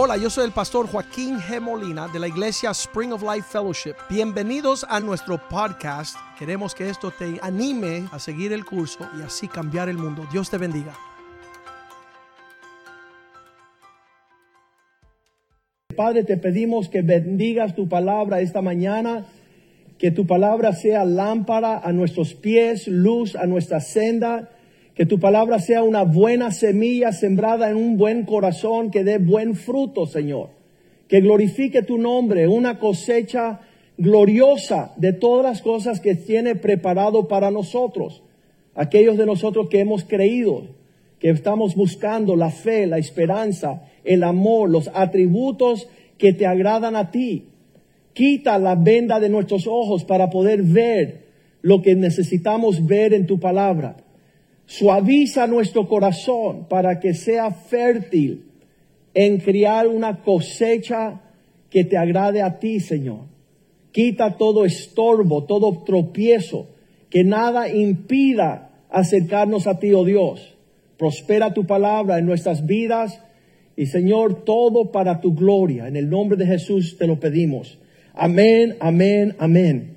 Hola, yo soy el pastor Joaquín G. Molina de la iglesia Spring of Life Fellowship. Bienvenidos a nuestro podcast. Queremos que esto te anime a seguir el curso y así cambiar el mundo. Dios te bendiga. Padre, te pedimos que bendigas tu palabra esta mañana, que tu palabra sea lámpara a nuestros pies, luz a nuestra senda que tu palabra sea una buena semilla sembrada en un buen corazón que dé buen fruto, Señor. Que glorifique tu nombre, una cosecha gloriosa de todas las cosas que tiene preparado para nosotros. Aquellos de nosotros que hemos creído, que estamos buscando la fe, la esperanza, el amor, los atributos que te agradan a ti. Quita la venda de nuestros ojos para poder ver lo que necesitamos ver en tu palabra. Suaviza nuestro corazón para que sea fértil en criar una cosecha que te agrade a ti, Señor. Quita todo estorbo, todo tropiezo, que nada impida acercarnos a ti, oh Dios. Prospera tu palabra en nuestras vidas y, Señor, todo para tu gloria. En el nombre de Jesús te lo pedimos. Amén, amén, amén.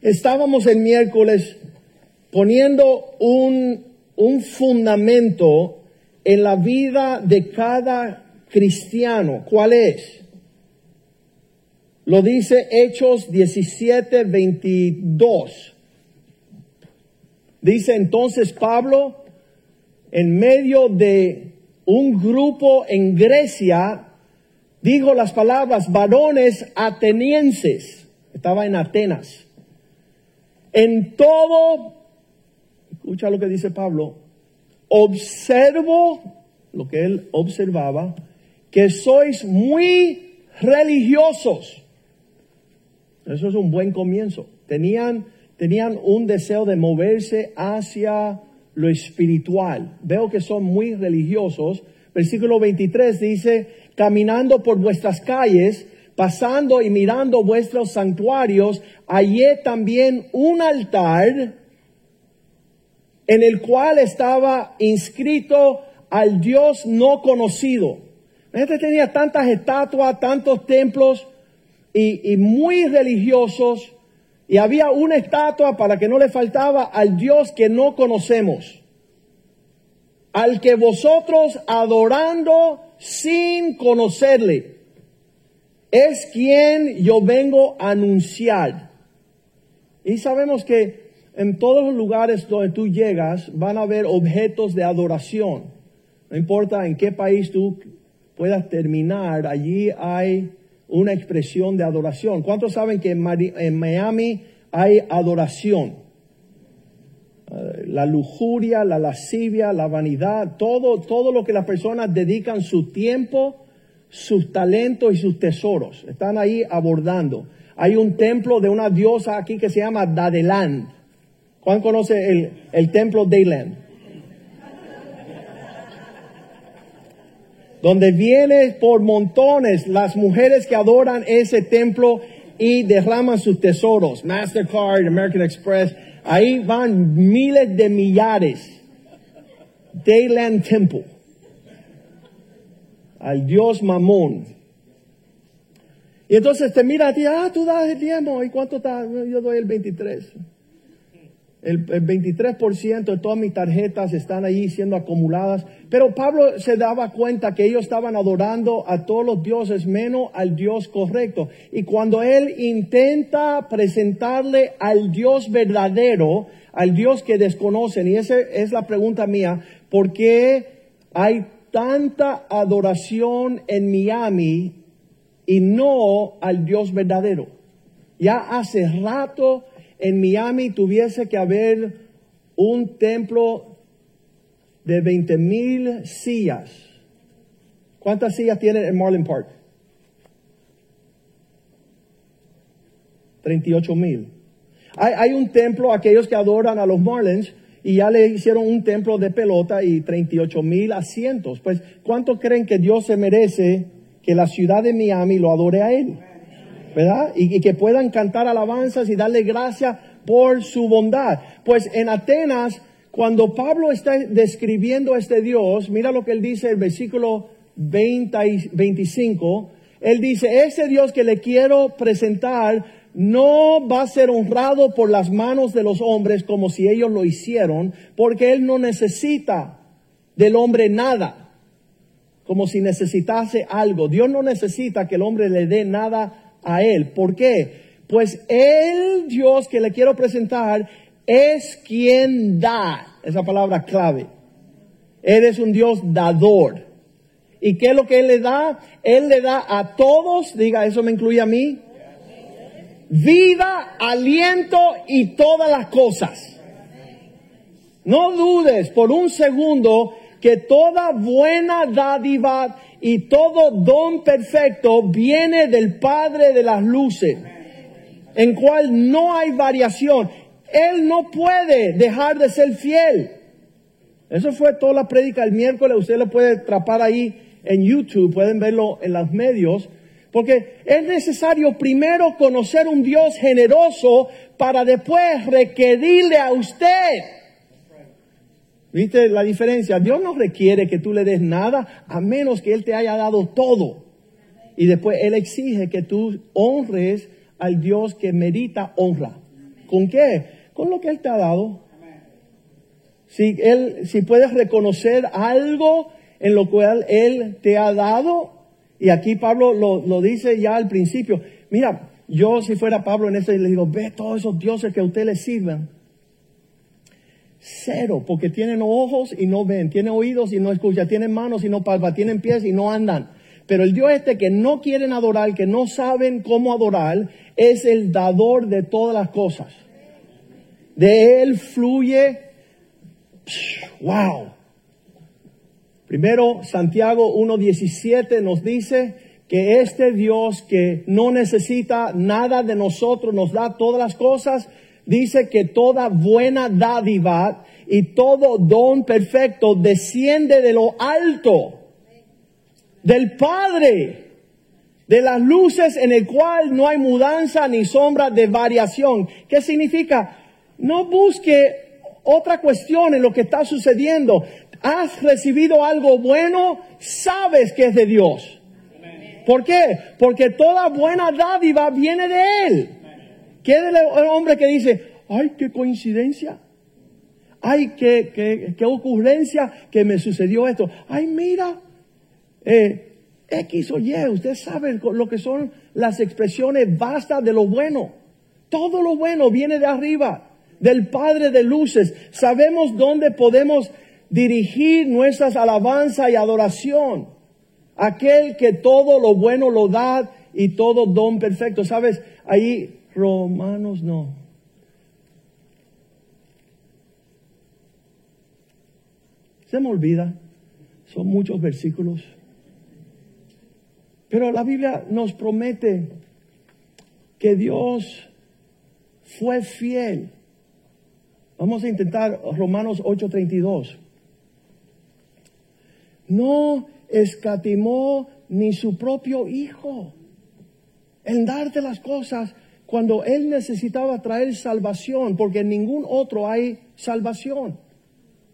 Estábamos el miércoles poniendo un, un fundamento en la vida de cada cristiano. ¿Cuál es? Lo dice Hechos 17, 22. Dice entonces Pablo, en medio de un grupo en Grecia, dijo las palabras varones atenienses. Estaba en Atenas. En todo escucha lo que dice Pablo, observo lo que él observaba, que sois muy religiosos. Eso es un buen comienzo. Tenían, tenían un deseo de moverse hacia lo espiritual. Veo que son muy religiosos. Versículo 23 dice, caminando por vuestras calles, pasando y mirando vuestros santuarios, hallé también un altar en el cual estaba inscrito al Dios no conocido. La gente tenía tantas estatuas, tantos templos y, muy religiosos, y había una estatua para que no le faltaba al Dios que no conocemos, al que vosotros adorando sin conocerle, es quien yo vengo a anunciar. Y sabemos que en todos los lugares donde tú llegas van a haber objetos de adoración. No importa en qué país tú puedas terminar, allí hay una expresión de adoración. ¿Cuántos saben que en Miami hay adoración? La lujuria, la lascivia, la vanidad, todo, todo lo que las personas dedican su tiempo, sus talentos y sus tesoros. Están ahí abordando. Hay un templo de una diosa aquí que se llama Dadeland Juan conoce el, el templo Dayland? Donde vienen por montones las mujeres que adoran ese templo y derraman sus tesoros. Mastercard, American Express. Ahí van miles de millares. Dayland Temple. Al dios Mamón. Y entonces te mira a ti, ah, tú das el diezmo. ¿Y cuánto está? Yo doy el 23. El, 23% de todas mis tarjetas están ahí siendo acumuladas. Pero Pablo se daba cuenta que ellos estaban adorando a todos los dioses menos al Dios correcto. Y cuando él intenta presentarle al Dios verdadero, al Dios que desconocen, y esa es la pregunta mía, ¿por qué hay tanta adoración en Miami y no al Dios verdadero? Ya hace rato en Miami tuviese que haber un templo de 20 mil sillas. ¿Cuántas sillas tienen en Marlin Park? 38 mil. Hay, un templo, aquellos que adoran a los Marlins, y ya le hicieron un templo de pelota y 38 mil asientos. Pues, ¿cuánto creen que Dios se merece que la ciudad de Miami lo adore a Él? Y, que puedan cantar alabanzas y darle gracias por su bondad. Pues en Atenas, cuando Pablo está describiendo a este Dios, mira lo que él dice el versículo 20 25, él dice, ese Dios que le quiero presentar no va a ser honrado por las manos de los hombres como si ellos lo hicieron, porque Él no necesita del hombre nada, como si necesitase algo. Dios no necesita que el hombre le dé nada a Él. ¿Por qué? Pues el Dios que le quiero presentar es quien da. Esa palabra clave. Él es un Dios dador. ¿Y qué es lo que Él le da? Él le da a todos, diga, eso me incluye a mí, vida, aliento y todas las cosas. No dudes por un segundo que toda buena dádiva y todo don perfecto viene del Padre de las luces, en cual no hay variación. Él no puede dejar de ser fiel. Eso fue toda la prédica el miércoles. Usted lo puede atrapar ahí en YouTube, pueden verlo en los medios. Porque es necesario primero conocer un Dios generoso para después requerirle a usted. ¿Viste la diferencia? Dios no requiere que tú le des nada a menos que Él te haya dado todo. Y después Él exige que tú honres al Dios que merita honra. ¿Con qué? Con lo que Él te ha dado. Si, él, si puedes reconocer algo en lo cual Él te ha dado, y aquí Pablo lo, dice ya al principio. Mira, yo si fuera Pablo en este le digo, ve todos esos dioses que a usted sirven. Cero, porque tienen ojos y no ven, tienen oídos y no escuchan, tienen manos y no palpan, tienen pies y no andan. Pero el Dios este que no quieren adorar, que no saben cómo adorar, es el dador de todas las cosas. De Él fluye, wow, Primero, Santiago 1.17 nos dice que este Dios que no necesita nada de nosotros, nos da todas las cosas, dice que toda buena dádiva y todo don perfecto desciende de lo alto, del Padre, de las luces en el cual no hay mudanza ni sombra de variación. ¿Qué significa? No busque otra cuestión en lo que está sucediendo has recibido algo bueno, sabes que es de Dios. ¿Por qué? Porque toda buena dádiva viene de Él. ¿Qué es el hombre que dice, ay, qué coincidencia? Ay, qué, qué, ocurrencia que me sucedió esto. Ay, mira, eh, X o Y, usted sabe lo que son las expresiones vastas de lo bueno. Todo lo bueno viene de arriba, del Padre de luces. Sabemos dónde podemos dirigir nuestras alabanzas y adoración. Aquel que todo lo bueno lo da y todo don perfecto. ¿Sabes? Ahí Romanos no. Se me olvida. Son muchos versículos. Pero la Biblia nos promete que Dios fue fiel. Vamos a intentar Romanos 8:32 no escatimó ni su propio hijo en darte las cosas cuando él necesitaba traer salvación, porque en ningún otro hay salvación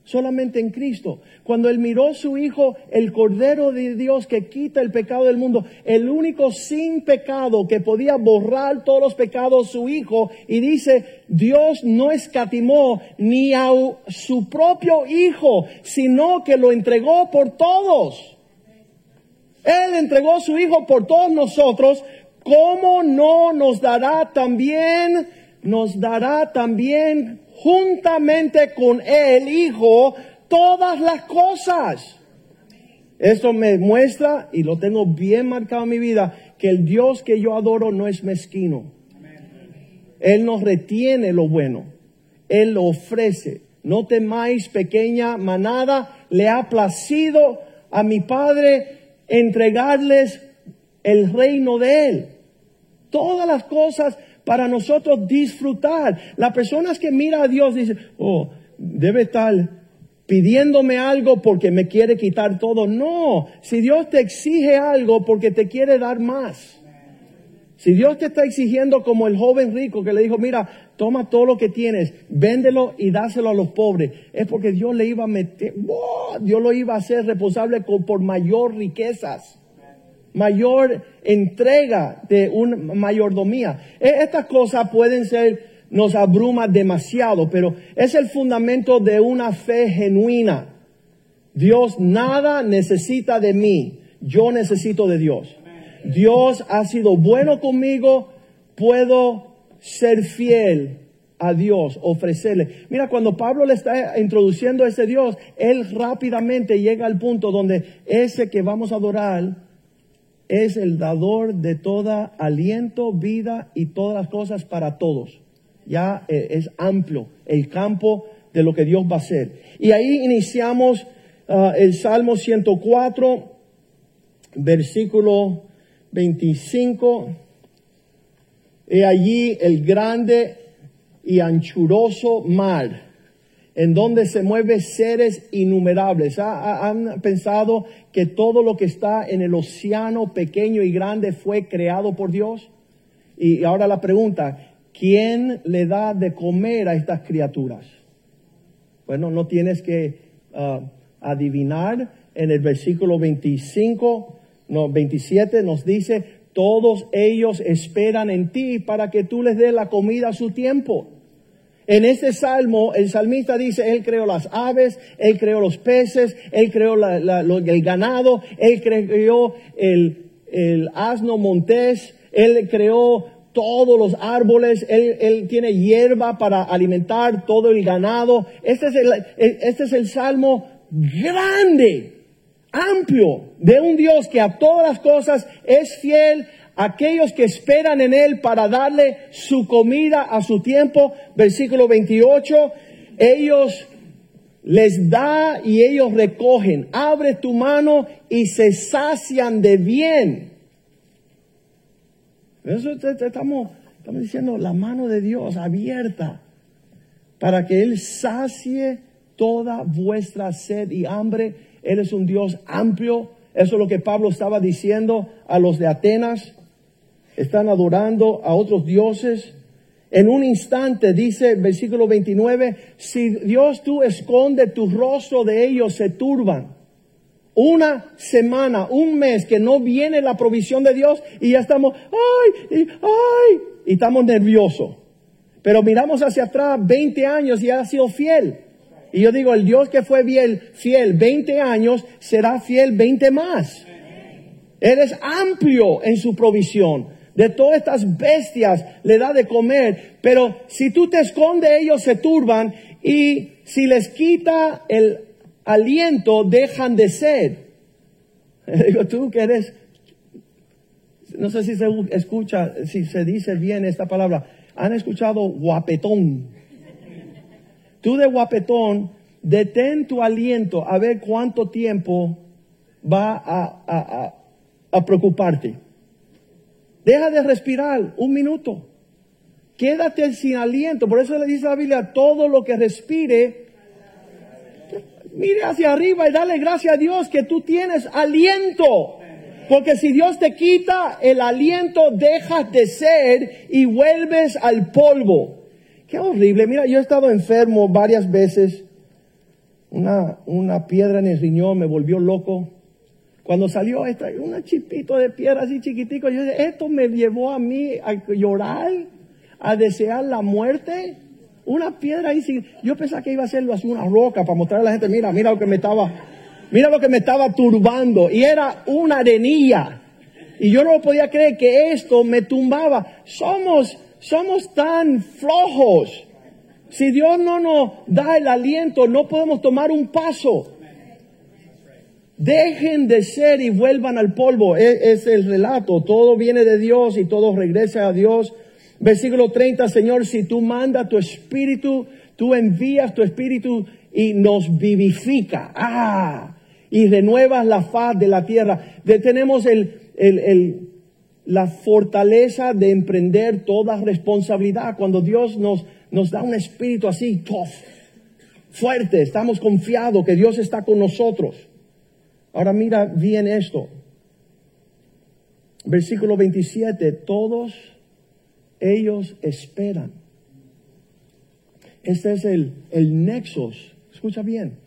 solamente en Cristo. Cuando él miró a su Hijo, el Cordero de Dios que quita el pecado del mundo, el único sin pecado que podía borrar todos los pecados, su Hijo, y dice, Dios no escatimó ni a su propio Hijo, sino que lo entregó por todos. Él entregó a su Hijo por todos nosotros, ¿cómo no nos dará también, nos dará también juntamente con el Hijo todas las cosas. Esto me muestra, y lo tengo bien marcado en mi vida, que el Dios que yo adoro no es mezquino. Él nos retiene lo bueno. Él lo ofrece. No temáis, pequeña manada, le ha placido a mi Padre entregarles el reino de Él. Todas las cosas para nosotros disfrutar. Las personas que miran a Dios dicen, oh, debe estar pidiéndome algo porque me quiere quitar todo. No, si Dios te exige algo porque te quiere dar más. Si Dios te está exigiendo como el joven rico que le dijo, mira, toma todo lo que tienes, véndelo y dáselo a los pobres. Es porque Dios le iba a meter, ¡oh! Dios lo iba a hacer responsable por mayor riquezas, mayor entrega de una mayordomía. E, estas cosas pueden ser, nos abruma demasiado, pero es el fundamento de una fe genuina. Dios nada necesita de mí, yo necesito de Dios. Dios ha sido bueno conmigo, puedo ser fiel a Dios, ofrecerle. Mira, cuando Pablo le está introduciendo a ese Dios, él rápidamente llega al punto donde ese que vamos a adorar es el dador de toda aliento, vida y todas las cosas para todos. Ya eh, es amplio el campo de lo que Dios va a hacer. Y ahí iniciamos ah, el Salmo 104, versículo 25. He allí el grande y anchuroso mar, en donde se mueven seres innumerables. ¿Han pensado que todo lo que está en el océano pequeño y grande fue creado por Dios? Y ahora la pregunta, ¿quién le da de comer a estas criaturas? Bueno, no tienes que ah, adivinar. En el versículo 25, no, 27 nos dice, todos ellos esperan en ti para que tú les des la comida a su tiempo. En este salmo, el salmista dice, Él creó las aves, Él creó los peces, Él creó el ganado, Él creó el, asno montés, Él creó todos los árboles, él, él, tiene hierba para alimentar todo el ganado. Este es el, este es el salmo grande amplio de un Dios que a todas las cosas es fiel, aquellos que esperan en Él para darle su comida a su tiempo. Versículo 28, ellos les da y ellos recogen. Abre tu mano y se sacian de bien. Eso estamos, estamos diciendo la mano de Dios abierta para que Él sacie toda vuestra sed y hambre él es un Dios amplio. Eso es lo que Pablo estaba diciendo a los de Atenas. Están adorando a otros dioses. En un instante, dice el versículo 29, si Dios tú esconde tu rostro de ellos, se turban. Una semana, un mes que no viene la provisión de Dios y ya estamos, ay, ay, y estamos nerviosos. Pero miramos hacia atrás 20 años y ha sido fiel. Y yo digo, el Dios que fue fiel, fiel 20 años, será fiel 20 más. Él es amplio en su provisión. De todas estas bestias le da de comer. Pero si tú te escondes, ellos se turban. Y si les quita el aliento, dejan de ser. Digo, tú que eres, no sé si se escucha, si se dice bien esta palabra. ¿Han escuchado guapetón? Tú de guapetón, detén tu aliento a ver cuánto tiempo va a, a, preocuparte. Deja de respirar un minuto. Quédate sin aliento. Por eso le dice la Biblia, todo lo que respire, mire hacia arriba y dale gracias a Dios que tú tienes aliento. Porque si Dios te quita el aliento, dejas de ser y vuelves al polvo. Qué horrible. Mira, yo he estado enfermo varias veces. Una, una piedra en el riñón me volvió loco. Cuando salió esta, una chipito de piedra así chiquitico, yo dije, esto me llevó a mí a llorar, a desear la muerte. Una piedra ahí, yo pensaba que iba a ser así una roca para mostrarle a la gente, mira, mira lo que me estaba, mira lo que me estaba turbando. Y era una arenilla. Y yo no podía creer que esto me tumbaba. Somos somos tan flojos. Si Dios no nos da el aliento, no podemos tomar un paso. Dejen de ser y vuelvan al polvo. E, es, el relato. Todo viene de Dios y todo regresa a Dios. Versículo 30, Señor, si tú mandas tu espíritu, tú envías tu espíritu y nos vivifica. Ah, y renuevas la faz de la tierra. tenemos el, el la fortaleza de emprender toda responsabilidad. Cuando Dios nos, nos da un espíritu así, tough, fuerte, estamos confiados que Dios está con nosotros. Ahora mira bien esto. Versículo 27, todos ellos esperan. Este es el, el nexos, escucha bien,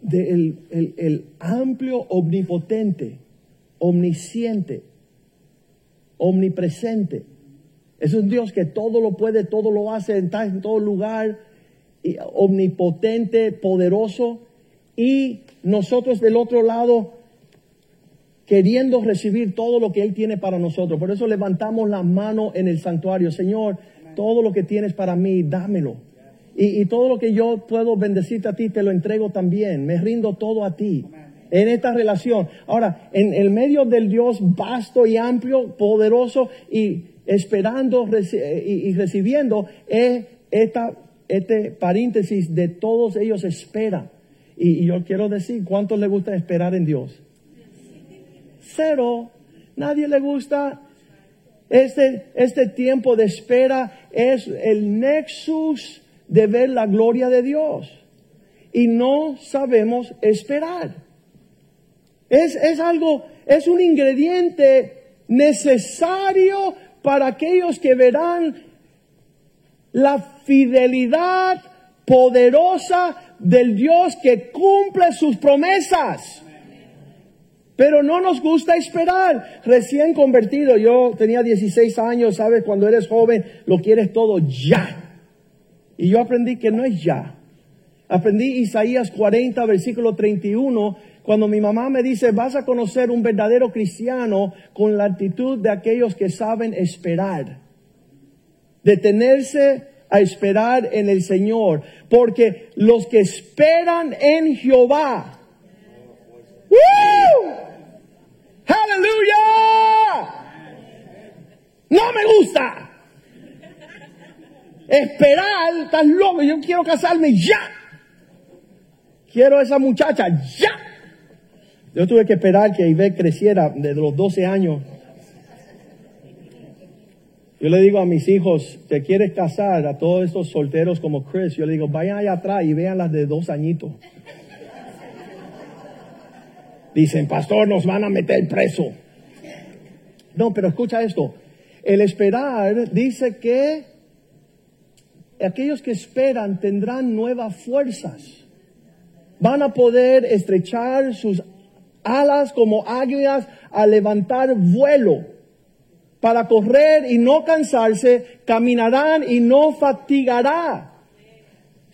del el, el amplio, omnipotente, omnisciente, omnipresente. Es un Dios que todo lo puede, todo lo hace, está en todo lugar, omnipotente, poderoso. Y nosotros del otro lado, queriendo recibir todo lo que Él tiene para nosotros. Por eso levantamos la mano en el santuario. Señor, todo lo que tienes para mí, dámelo. Y, y, todo lo que yo puedo bendecirte a ti, te lo entrego también. Me rindo todo a ti. En esta relación. Ahora, en el medio del Dios vasto y amplio, poderoso y esperando reci y, y, recibiendo, es esta, este paréntesis de todos ellos espera. Y, yo quiero decir, ¿cuántos le gusta esperar en Dios? Cero. Nadie le gusta. Este, este tiempo de espera es el nexus de ver la gloria de Dios. Y no sabemos esperar. Es, es algo, es un ingrediente necesario para aquellos que verán la fidelidad poderosa del Dios que cumple sus promesas. Pero no nos gusta esperar. Recién convertido, yo tenía 16 años, sabes, cuando eres joven lo quieres todo ya. Y yo aprendí que no es ya. Aprendí Isaías 40, versículo 31, cuando mi mamá me dice, vas a conocer un verdadero cristiano con la actitud de aquellos que saben esperar. Detenerse a esperar en el Señor. Porque los que esperan en Jehová. ¡Woo! ¡Aleluya! No me gusta. Esperar, estás loco, yo quiero casarme ya. Quiero a esa muchacha ya. Yo tuve que esperar que Ivette creciera desde los 12 años. Yo le digo a mis hijos, ¿te quieres casar? A todos estos solteros como Chris, yo le digo, vayan allá atrás y vean las de dos añitos. Dicen, pastor, nos van a meter preso. No, pero escucha esto. El esperar dice que aquellos que esperan tendrán nuevas fuerzas. Van a poder estrechar sus alas como águilas a levantar vuelo. Para correr y no cansarse, caminarán y no fatigará.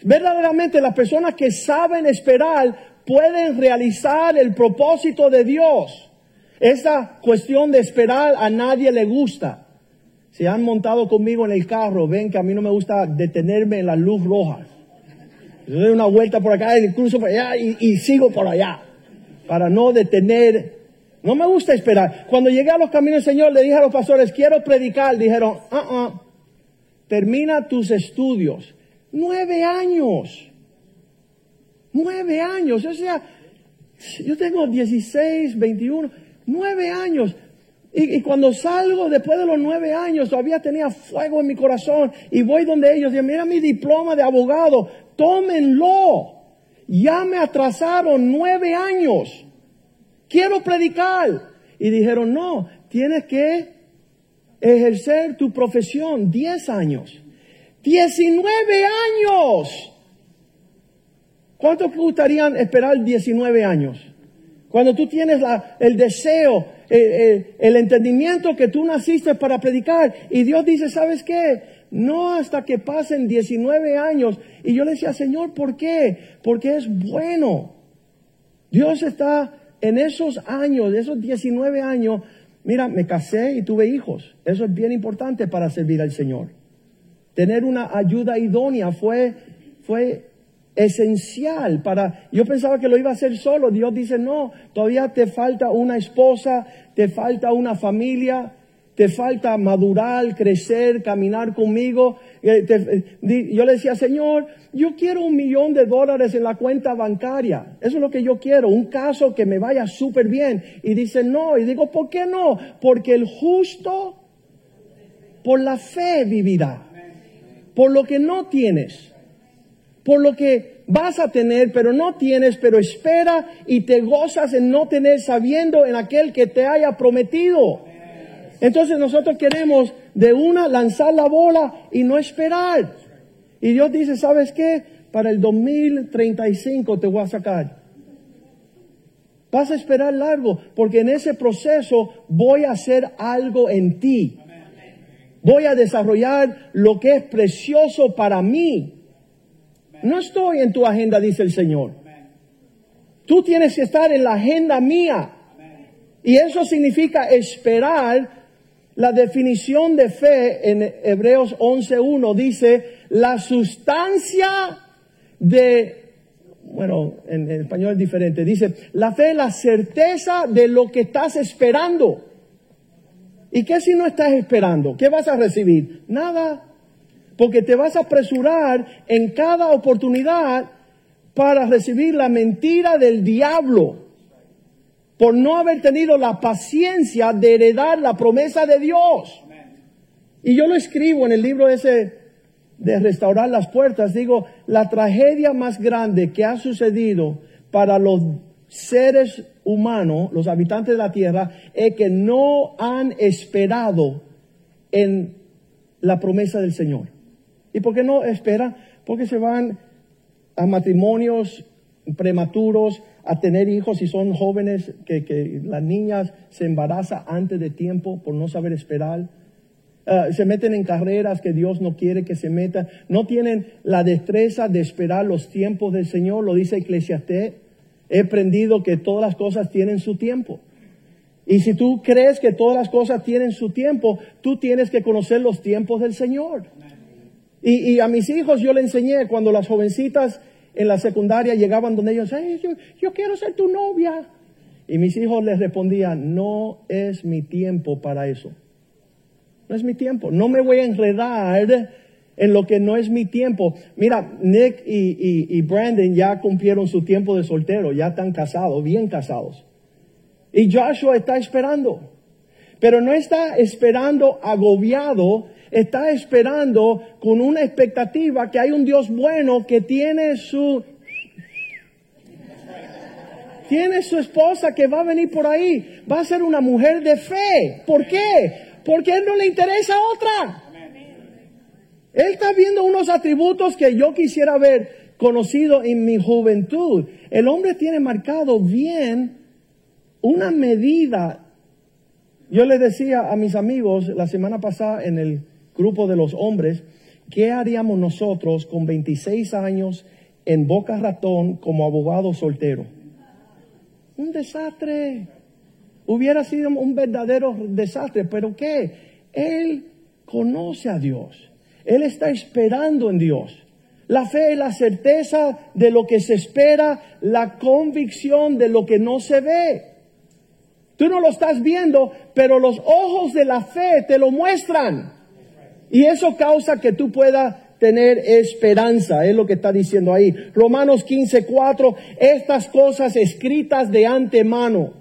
Verdaderamente las personas que saben esperar pueden realizar el propósito de Dios. Esa cuestión de esperar a nadie le gusta. Si han montado conmigo en el carro, ven que a mí no me gusta detenerme en la luz roja. Yo doy una vuelta por acá, incluso por allá y, y sigo por allá. Para no detener. No me gusta esperar. Cuando llegué a los caminos del Señor, le dije a los pastores, quiero predicar. Dijeron, ah, ah, termina tus estudios. Nueve años. Nueve años. O sea, yo tengo 16, 21, nueve años. Y, y, cuando salgo después de los nueve años, todavía tenía fuego en mi corazón. Y voy donde ellos, y mira mi diploma de abogado, tómenlo. Ya me atrasaron nueve años. Quiero predicar. Y dijeron, no, tienes que ejercer tu profesión diez años. Diecinueve años. ¿Cuántos gustarían esperar 19 años? Cuando tú tienes el deseo, el, el, el, entendimiento que tú naciste para predicar y Dios dice, ¿sabes qué? No hasta que pasen 19 años. Y yo le decía, Señor, ¿por qué? Porque es bueno. Dios está en esos años, esos 19 años. Mira, me casé y tuve hijos. Eso es bien importante para servir al Señor. Tener una ayuda idónea fue, fue esencial para, yo pensaba que lo iba a hacer solo, Dios dice, no, todavía te falta una esposa, te falta una familia, te falta madurar, crecer, caminar conmigo. Yo le decía, Señor, yo quiero un millón de dólares en la cuenta bancaria. Eso es lo que yo quiero, un caso que me vaya súper bien. Y dice, no, y digo, ¿por qué no? Porque el justo por la fe vivirá, por lo que no tienes por lo que vas a tener, pero no tienes, pero espera y te gozas en no tener sabiendo en aquel que te haya prometido. Entonces nosotros queremos de una lanzar la bola y no esperar. Y Dios dice, ¿sabes qué? Para el 2035 te voy a sacar. Vas a esperar largo, porque en ese proceso voy a hacer algo en ti. Voy a desarrollar lo que es precioso para mí. No estoy en tu agenda, dice el Señor. Tú tienes que estar en la agenda mía. Y eso significa esperar. La definición de fe en Hebreos 11.1 dice la sustancia de bueno, en, español es diferente. Dice, la fe es la certeza de lo que estás esperando. ¿Y qué si no estás esperando? ¿Qué vas a recibir? Nada. Porque te vas a apresurar en cada oportunidad para recibir la mentira del diablo. Por no haber tenido la paciencia de heredar la promesa de Dios. Y yo lo escribo en el libro ese de restaurar las puertas, digo, la tragedia más grande que ha sucedido para los seres humanos, los habitantes de la tierra, es que no han esperado en la promesa del Señor. ¿Y por qué no esperan? Porque se van a matrimonios prematuros, a tener hijos y son jóvenes, que, que las niñas se embarazan antes de tiempo por no saber esperar Ah, se meten en carreras que Dios no quiere que se metan, no tienen la destreza de esperar los tiempos del Señor, lo dice Eclesiastés. He aprendido que todas las cosas tienen su tiempo. Y si tú crees que todas las cosas tienen su tiempo, tú tienes que conocer los tiempos del Señor. Y, a mis hijos yo le enseñé cuando las jovencitas en la secundaria llegaban donde ellos, yo, yo quiero ser tu novia. Y mis hijos les respondían, no es mi tiempo para eso. No es mi tiempo. No me voy a enredar en lo que no es mi tiempo. Mira, Nick y, Brandon ya cumplieron su tiempo de soltero, ya están casados, bien casados. Y Joshua está esperando. Pero no está esperando agobiado, está esperando con una expectativa que hay un Dios bueno que tiene su tiene su esposa que va a venir por ahí, va a ser una mujer de fe. ¿Por qué? porque Él no le interesa otra. Él está viendo unos atributos que yo quisiera haber conocido en mi juventud. El hombre tiene marcado bien una medida. Yo le decía a mis amigos la semana pasada en el grupo de los hombres, ¿qué haríamos nosotros con 26 años en Boca Ratón como abogado soltero? Un desastre hubiera sido un verdadero desastre. Pero ¿qué? Él conoce a Dios. Él está esperando en Dios. La fe es la certeza de lo que se espera, la convicción de lo que no se ve. Tú no lo estás viendo, pero los ojos de la fe te lo muestran. Y eso causa que tú puedas tener esperanza, es lo que está diciendo ahí. Romanos 15, 4, estas cosas escritas de antemano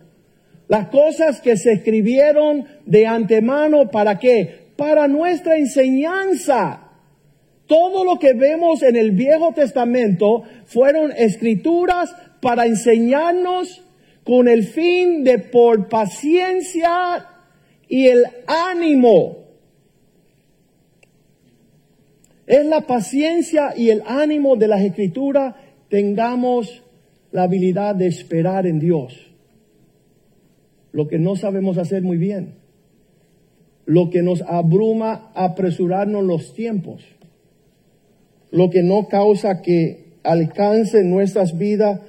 las cosas que se escribieron de antemano, ¿para qué? Para nuestra enseñanza. Todo lo que vemos en el Viejo Testamento fueron escrituras para enseñarnos con el fin de por paciencia y el ánimo. Es la paciencia y el ánimo de las escrituras tengamos la habilidad de esperar en Dios. Lo que no sabemos hacer muy bien, lo que nos abruma apresurarnos los tiempos, lo que no causa que alcance nuestras vidas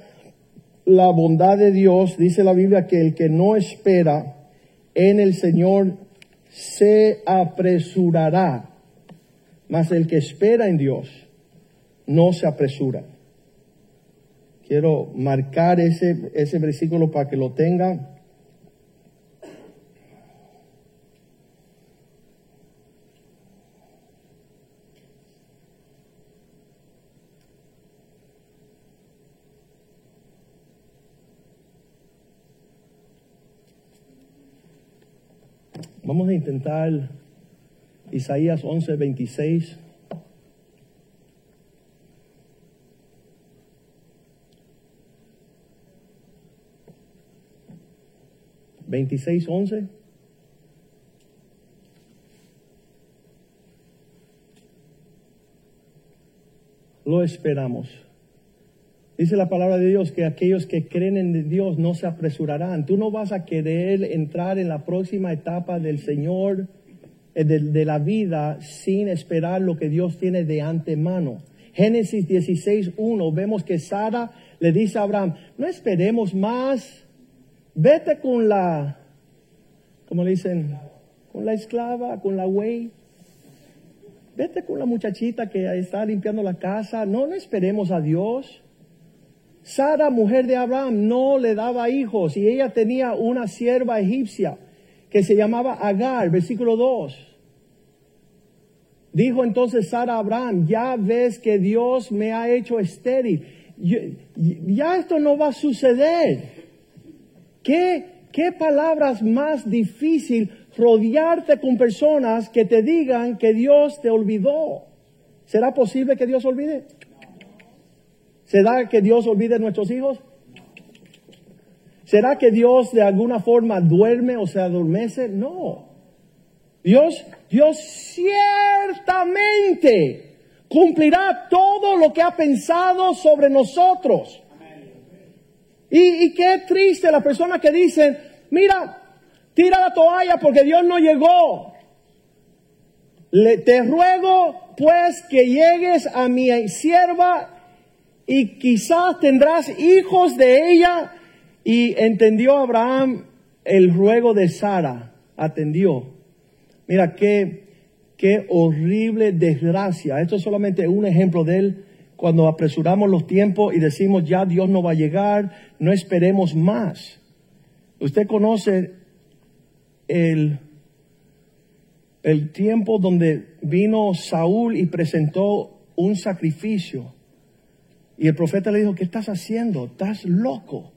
la bondad de Dios, dice la Biblia que el que no espera en el Señor se apresurará, mas el que espera en Dios no se apresura. Quiero marcar ese, ese versículo para que lo tenga. Vamos a intentar Isaías 11, 26. Veintiséis, once. lo esperamos. Dice la palabra de Dios que aquellos que creen en Dios no se apresurarán. Tú no vas a querer entrar en la próxima etapa del Señor, eh, de, de la vida, sin esperar lo que Dios tiene de antemano. Génesis 16, 1, vemos que Sara le dice a Abraham, no esperemos más, vete con la, ¿cómo le dicen? Con la esclava, con la güey. Vete con la muchachita que está limpiando la casa, no le esperemos a Dios. Sara, mujer de Abraham, no le daba hijos y ella tenía una sierva egipcia que se llamaba Agar, versículo 2. Dijo entonces Sara a Abraham, ya ves que Dios me ha hecho estéril. ya esto no va a suceder. ¿Qué, qué palabras más difícil rodearte con personas que te digan que Dios te olvidó? ¿Será posible que Dios olvide? ¿Será que Dios olvide a nuestros hijos? ¿Será que Dios de alguna forma duerme o se adormece? No. Dios, Dios ciertamente cumplirá todo lo que ha pensado sobre nosotros. Y, y qué triste la persona que dice, mira, tira la toalla porque Dios no llegó. Le, te ruego pues que llegues a mi sierva y quizás tendrás hijos de ella. Y entendió Abraham el ruego de Sara, atendió. Mira qué, qué horrible desgracia. Esto es solamente un ejemplo de él. Cuando apresuramos los tiempos y decimos ya Dios no va a llegar, no esperemos más. Usted conoce el, el tiempo donde vino Saúl y presentó un sacrificio y el profeta le dijo, ¿qué estás haciendo? Estás loco.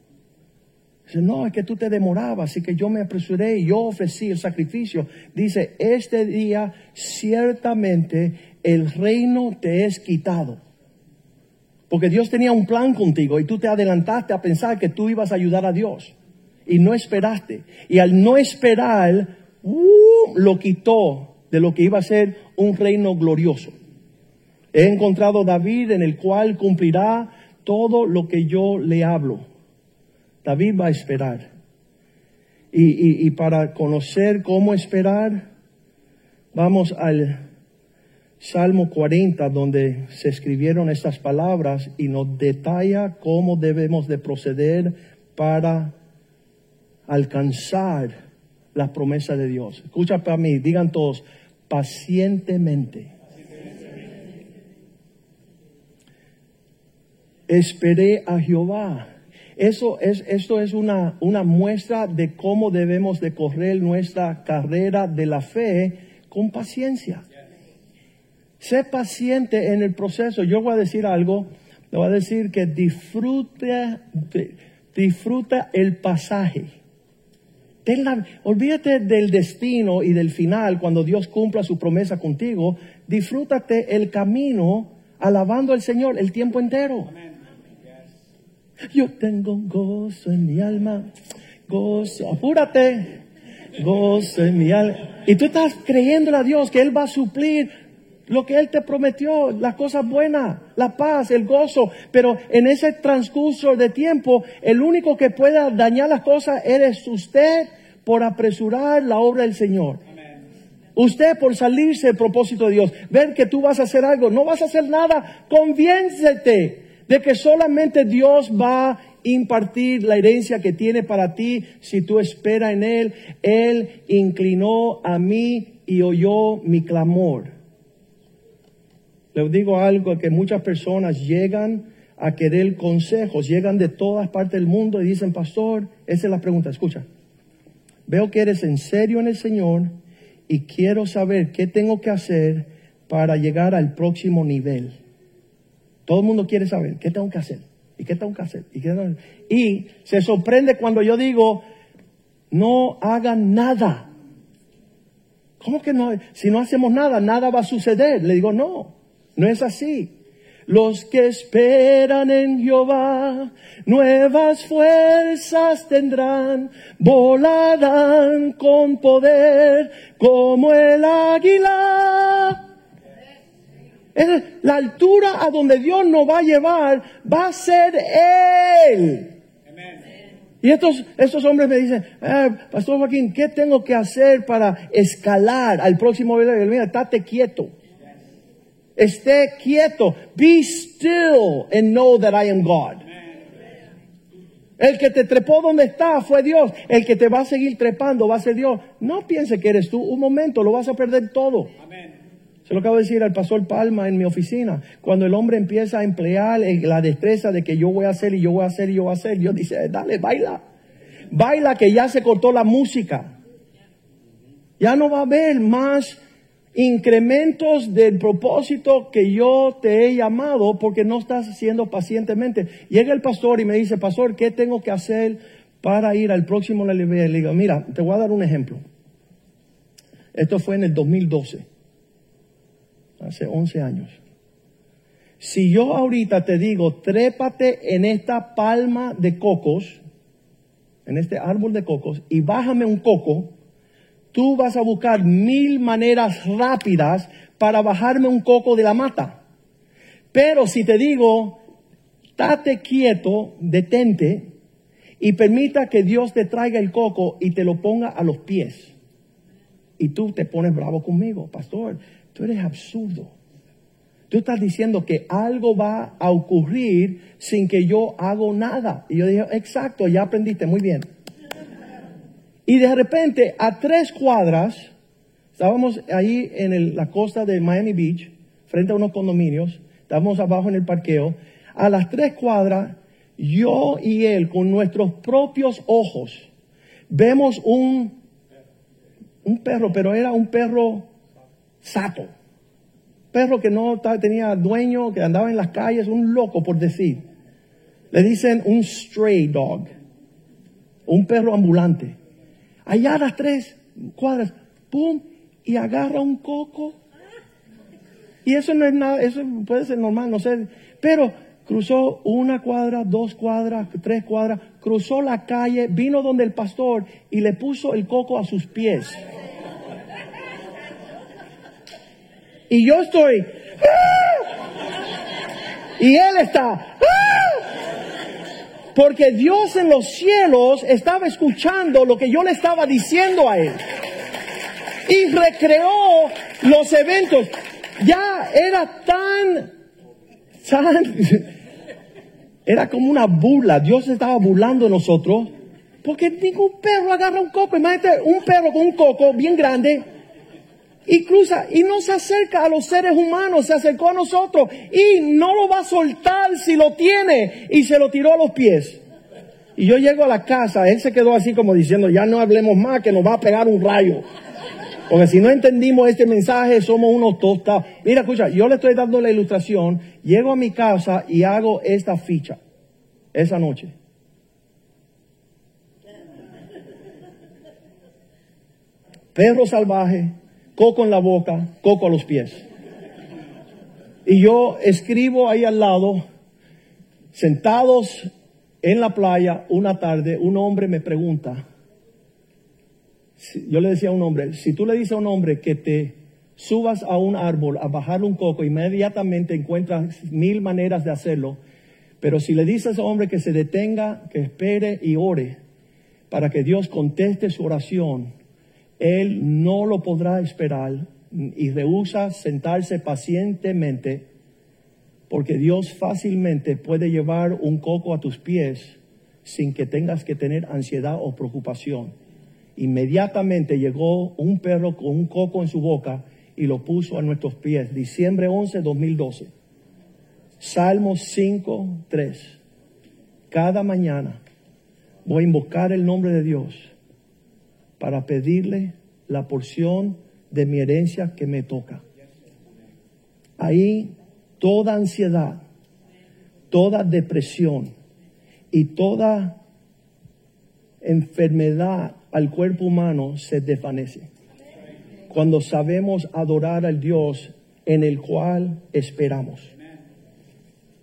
Dice, no, es que tú te demorabas, así que yo me apresuré y yo ofrecí el sacrificio. Dice, este día ciertamente el reino te es quitado. Porque Dios tenía un plan contigo y tú te adelantaste a pensar que tú ibas a ayudar a Dios. Y no esperaste. Y al no esperar, uh, lo quitó de lo que iba a ser un reino glorioso. He encontrado David en el cual cumplirá todo lo que yo le hablo. David va a esperar. Y, y, para conocer cómo esperar, vamos al Salmo 40, donde se escribieron estas palabras y nos detalla cómo debemos de proceder para alcanzar la promesa de Dios. Escucha para mí, digan todos, pacientemente esperé a Jehová. Eso es, esto es una, una muestra de cómo debemos de correr nuestra carrera de la fe con paciencia. Sé paciente en el proceso. Yo voy a decir algo, le voy a decir que disfruta, disfruta el pasaje. olvídate del destino y del final cuando Dios cumpla su promesa contigo. Disfrútate el camino alabando al Señor el tiempo entero. Yo tengo gozo en mi alma, gozo, apúrate, gozo en mi alma. Y tú estás creyendo a Dios que Él va a suplir lo que Él te prometió, las cosas buenas, la paz, el gozo. Pero en ese transcurso de tiempo, el único que pueda dañar las cosas eres usted por apresurar la obra del Señor. Usted por salirse del propósito de Dios, ver que tú vas a hacer algo, no vas a hacer nada, conviéncete de que solamente Dios va a impartir la herencia que tiene para ti si tú esperas en Él. Él inclinó a mí y oyó mi clamor. Les digo algo que muchas personas llegan a querer consejos, llegan de todas partes del mundo y dicen, pastor, esa es la pregunta, escucha, veo que eres en serio en el Señor y quiero saber qué tengo que hacer para llegar al próximo nivel. Todo el mundo quiere saber qué tengo que hacer y qué tengo que hacer. Y, qué y se sorprende cuando yo digo, no hagan nada. ¿Cómo que no? Si no hacemos nada, nada va a suceder. Le digo, no, no es así. Los que esperan en Jehová, nuevas fuerzas tendrán, volarán con poder como el águila la altura a donde Dios nos va a llevar va a ser Él. Y estos, estos hombres me dicen, "Ah, Pastor Joaquín, ¿qué tengo que hacer para escalar al próximo nivel? Mira, estate quieto. Esté quieto. Be still and know that I am God. El que te trepó donde está fue Dios. El que te va a seguir trepando va a ser Dios. No piense que eres tú. Un momento, lo vas a perder todo. Se lo acabo de decir al pastor Palma en mi oficina. Cuando el hombre empieza a emplear eh, la destreza de que yo voy a hacer y yo voy a hacer y yo voy a hacer, Dios dice, dale, baila. Baila que ya se cortó la música. Ya no va a haber más incrementos del propósito que yo te he llamado porque no estás haciendo pacientemente. Llega el pastor y me dice, pastor, ¿qué tengo que hacer para ir al próximo nivel? Le digo, mira, te voy a dar un ejemplo. Esto fue en el 2012, hace 11 años. Si yo ahorita te digo, trépate en esta palma de cocos, en este árbol de cocos, y bájame un coco, tú vas a buscar mil maneras rápidas para bajarme un coco de la mata. Pero si te digo, date quieto, detente y permita que Dios te traiga el coco y te lo ponga a los pies. Y tú te pones bravo conmigo, pastor, tú eres absurdo. Tú estás diciendo que algo va a ocurrir sin que yo hago nada. Y yo dije, exacto, ya aprendiste, muy bien. Y de repente, a tres cuadras, estábamos ahí en la costa de Miami Beach, frente a unos condominios, estábamos abajo en el parqueo. A las tres cuadras, yo y él, con nuestros propios ojos, vemos un, un perro, pero era un perro sato. Perro que no tenía dueño, que andaba en las calles, un loco por decir. Le dicen un stray dog, un perro ambulante. Allá a las tres cuadras, ¡pum! Y agarra un coco. Y eso no es nada, eso puede ser normal, no sé. Pero cruzó una cuadra, dos cuadras, tres cuadras, cruzó la calle, vino donde el pastor y le puso el coco a sus pies. Y yo estoy, ¡ah! y él está, ¡ah! Porque Dios en los cielos estaba escuchando lo que yo le estaba diciendo a él. Y recreó los eventos. Ya era tan, tan, era como una burla. Dios estaba burlando de nosotros. Porque ningún perro agarra un coco. Imagínate un perro con un coco bien grande y cruza y no se acerca a los seres humanos, se acercó a nosotros y no lo va a soltar si lo tiene y se lo tiró a los pies. Y yo llego a la casa, él se quedó así como diciendo, ya no hablemos más, que nos va a pegar un rayo. Porque si no entendimos este mensaje, somos unos tostados. Mira, escucha, yo le estoy dando la ilustración, llego a mi casa y hago esta ficha, esa noche. Perro salvaje, coco en la boca, coco a los pies. Y yo escribo ahí al lado, sentados en la playa, una tarde, un hombre me pregunta, yo le decía a un hombre, si tú le dices a un hombre que te subas a un árbol a bajar un coco, inmediatamente encuentras mil maneras de hacerlo, pero si le dices a un hombre que se detenga, que espere y ore para que Dios conteste su oración, él no lo podrá esperar y rehúsa sentarse pacientemente porque Dios fácilmente puede llevar un coco a tus pies sin que tengas que tener ansiedad o preocupación. Inmediatamente llegó un perro con un coco en su boca y lo puso a nuestros pies. Diciembre 11, 2012. Salmos 5, 3. Cada mañana voy a invocar el nombre de Dios para pedirle la porción de mi herencia que me toca. Ahí toda ansiedad, toda depresión y toda enfermedad al cuerpo humano se desvanece. Cuando sabemos adorar al Dios en el cual esperamos.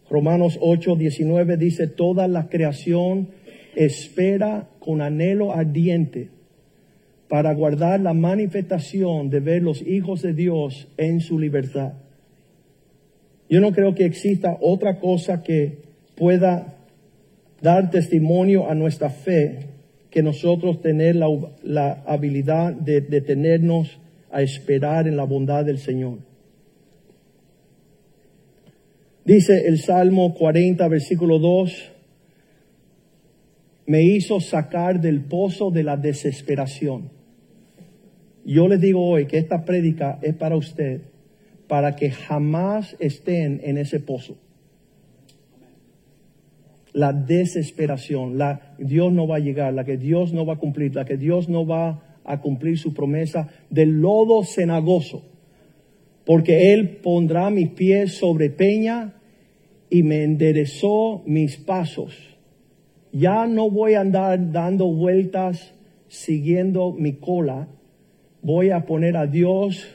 Romanos 8, 19 dice, toda la creación espera con anhelo ardiente para guardar la manifestación de ver los hijos de Dios en su libertad. Yo no creo que exista otra cosa que pueda dar testimonio a nuestra fe que nosotros tener la, la habilidad de detenernos a esperar en la bondad del Señor. Dice el Salmo 40, versículo 2, me hizo sacar del pozo de la desesperación. Yo les digo hoy que esta prédica es para usted, para que jamás estén en ese pozo. La desesperación, la Dios no va a llegar, la que Dios no va a cumplir, la que Dios no va a cumplir su promesa del lodo cenagoso, porque Él pondrá mis pies sobre peña y me enderezó mis pasos. Ya no voy a andar dando vueltas siguiendo mi cola, voy a poner a Dios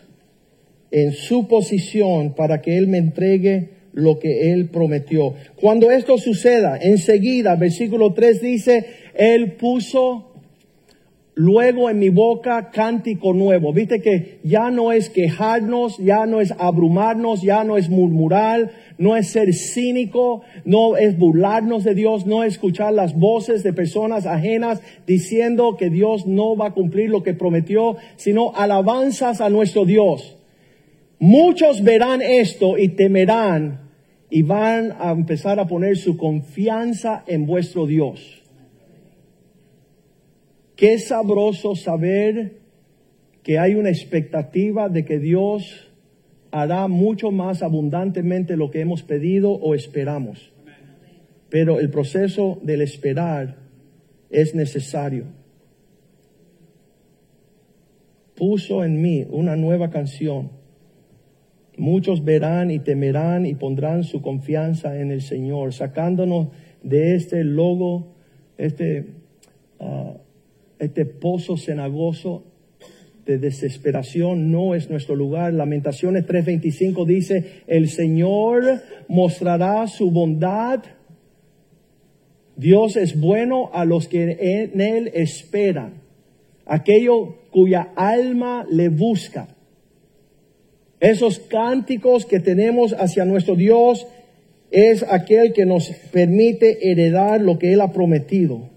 en su posición para que Él me entregue lo que Él prometió. Cuando esto suceda, enseguida, versículo 3 dice, Él puso luego en mi boca cántico nuevo. Viste que ya no es quejarnos, ya no es abrumarnos, ya no es murmurar, no es ser cínico, no es burlarnos de Dios, no es escuchar las voces de personas ajenas diciendo que Dios no va a cumplir lo que prometió, sino alabanzas a nuestro Dios. Muchos verán esto y temerán y van a empezar a poner su confianza en vuestro Dios. Qué sabroso saber que hay una expectativa de que Dios hará mucho más abundantemente lo que hemos pedido o esperamos. Pero el proceso del esperar es necesario. Puso en mí una nueva canción. Muchos verán y temerán y pondrán su confianza en el Señor, sacándonos de este logo, este uh, este pozo cenagoso de desesperación no es nuestro lugar. Lamentaciones 3:25 dice, el Señor mostrará su bondad. Dios es bueno a los que en Él esperan, aquello cuya alma le busca. Esos cánticos que tenemos hacia nuestro Dios es aquel que nos permite heredar lo que Él ha prometido.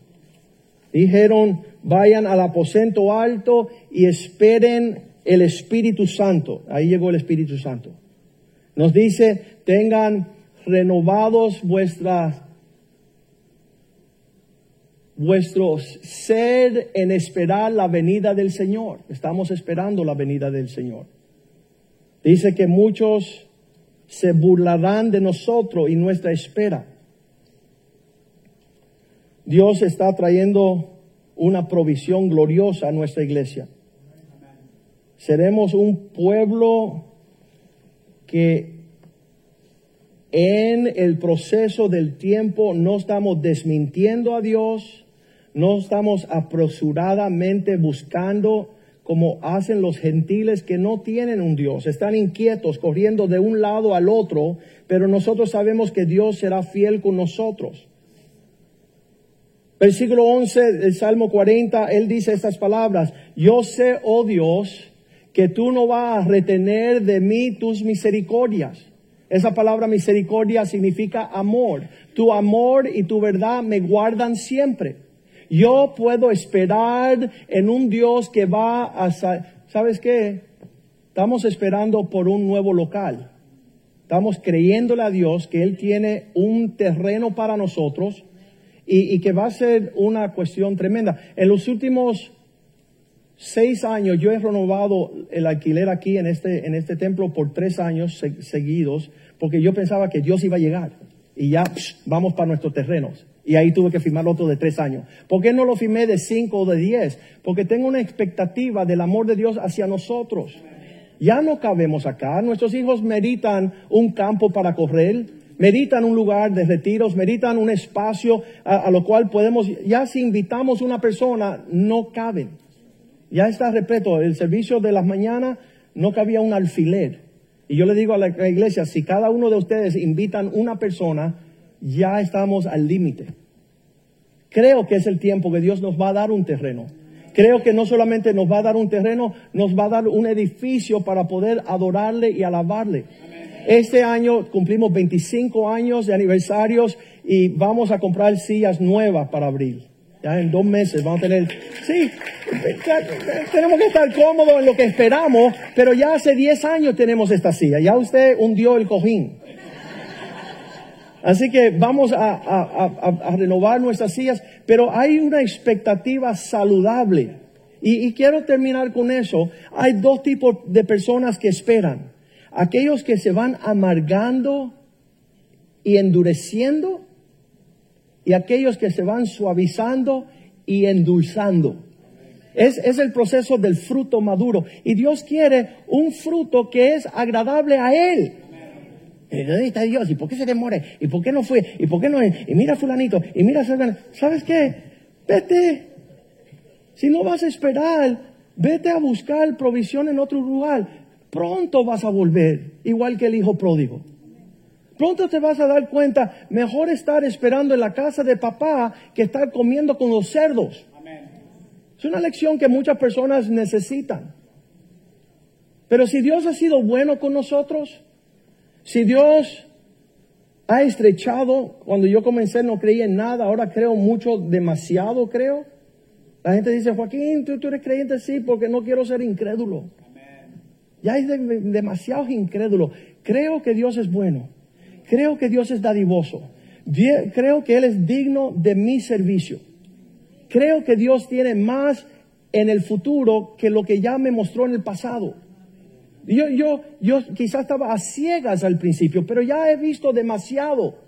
Dijeron, vayan al aposento alto y esperen el Espíritu Santo. Ahí llegó el Espíritu Santo. Nos dice, tengan renovados vuestras vuestro ser en esperar la venida del Señor. Estamos esperando la venida del Señor. Dice que muchos se burlarán de nosotros y nuestra espera. Dios está trayendo una provisión gloriosa a nuestra iglesia. Seremos un pueblo que en el proceso del tiempo no estamos desmintiendo a Dios, no estamos apresuradamente buscando como hacen los gentiles que no tienen un Dios, están inquietos, corriendo de un lado al otro, pero nosotros sabemos que Dios será fiel con nosotros. Versículo 11 del Salmo 40, él dice estas palabras, yo sé, oh Dios, que tú no vas a retener de mí tus misericordias. Esa palabra misericordia significa amor. Tu amor y tu verdad me guardan siempre. Yo puedo esperar en un Dios que va a... ¿Sabes qué? Estamos esperando por un nuevo local. Estamos creyéndole a Dios que Él tiene un terreno para nosotros y, que va a ser una cuestión tremenda. En los últimos seis años yo he renovado el alquiler aquí en este, en este templo por tres años seguidos porque yo pensaba que Dios iba a llegar y ya vamos para nuestros terrenos. Y ahí tuve que firmar otro de tres años. ¿Por qué no lo firmé de cinco o de diez? Porque tengo una expectativa del amor de Dios hacia nosotros. Ya no cabemos acá. Nuestros hijos meritan un campo para correr meritan un lugar de retiros, meritan un espacio a, lo cual podemos, ya si invitamos una persona, no caben. Ya está repleto, el servicio de las mañanas no cabía un alfiler. Y yo le digo a la iglesia, si cada uno de ustedes invitan una persona, ya estamos al límite. Creo que es el tiempo que Dios nos va a dar un terreno. Creo que no solamente nos va a dar un terreno, nos va a dar un edificio para poder adorarle y alabarle. Este año cumplimos 25 años de aniversarios y vamos a comprar sillas nuevas para abril. Ya en dos meses vamos a tener, sí, tenemos que estar cómodos en lo que esperamos, pero ya hace 10 años tenemos esta silla. Ya usted hundió el cojín. Así que vamos a, renovar nuestras sillas, pero hay una expectativa saludable. Y quiero terminar con eso. Hay dos tipos de personas que esperan. Aquellos que se van amargando y endureciendo y aquellos que se van suavizando y endulzando. Es, es, el proceso del fruto maduro. Y Dios quiere un fruto que es agradable a Él. ¿Dónde está Dios? ¿Y por qué se demora? ¿Y por qué no fue? ¿Y por qué no? Y mira fulanito, y mira ¿Sabes qué? Vete. Si no vas a esperar, vete a buscar provisión en otro lugar. Pronto vas a volver, igual que el hijo pródigo. Pronto te vas a dar cuenta, mejor estar esperando en la casa de papá que estar comiendo con los cerdos. Es una lección que muchas personas necesitan. Pero si Dios ha sido bueno con nosotros, si Dios ha estrechado, cuando yo comencé no creía en nada, ahora creo mucho, demasiado creo. La gente dice, Joaquín, tú, eres creyente, sí, porque no quiero ser incrédulo. Ya hay demasiados incrédulos. Creo que Dios es bueno. Creo que Dios es dadivoso. Creo que Él es digno de mi servicio. Creo que Dios tiene más en el futuro que lo que ya me mostró en el pasado. Yo, yo, yo quizás estaba a ciegas al principio, pero ya he visto demasiado.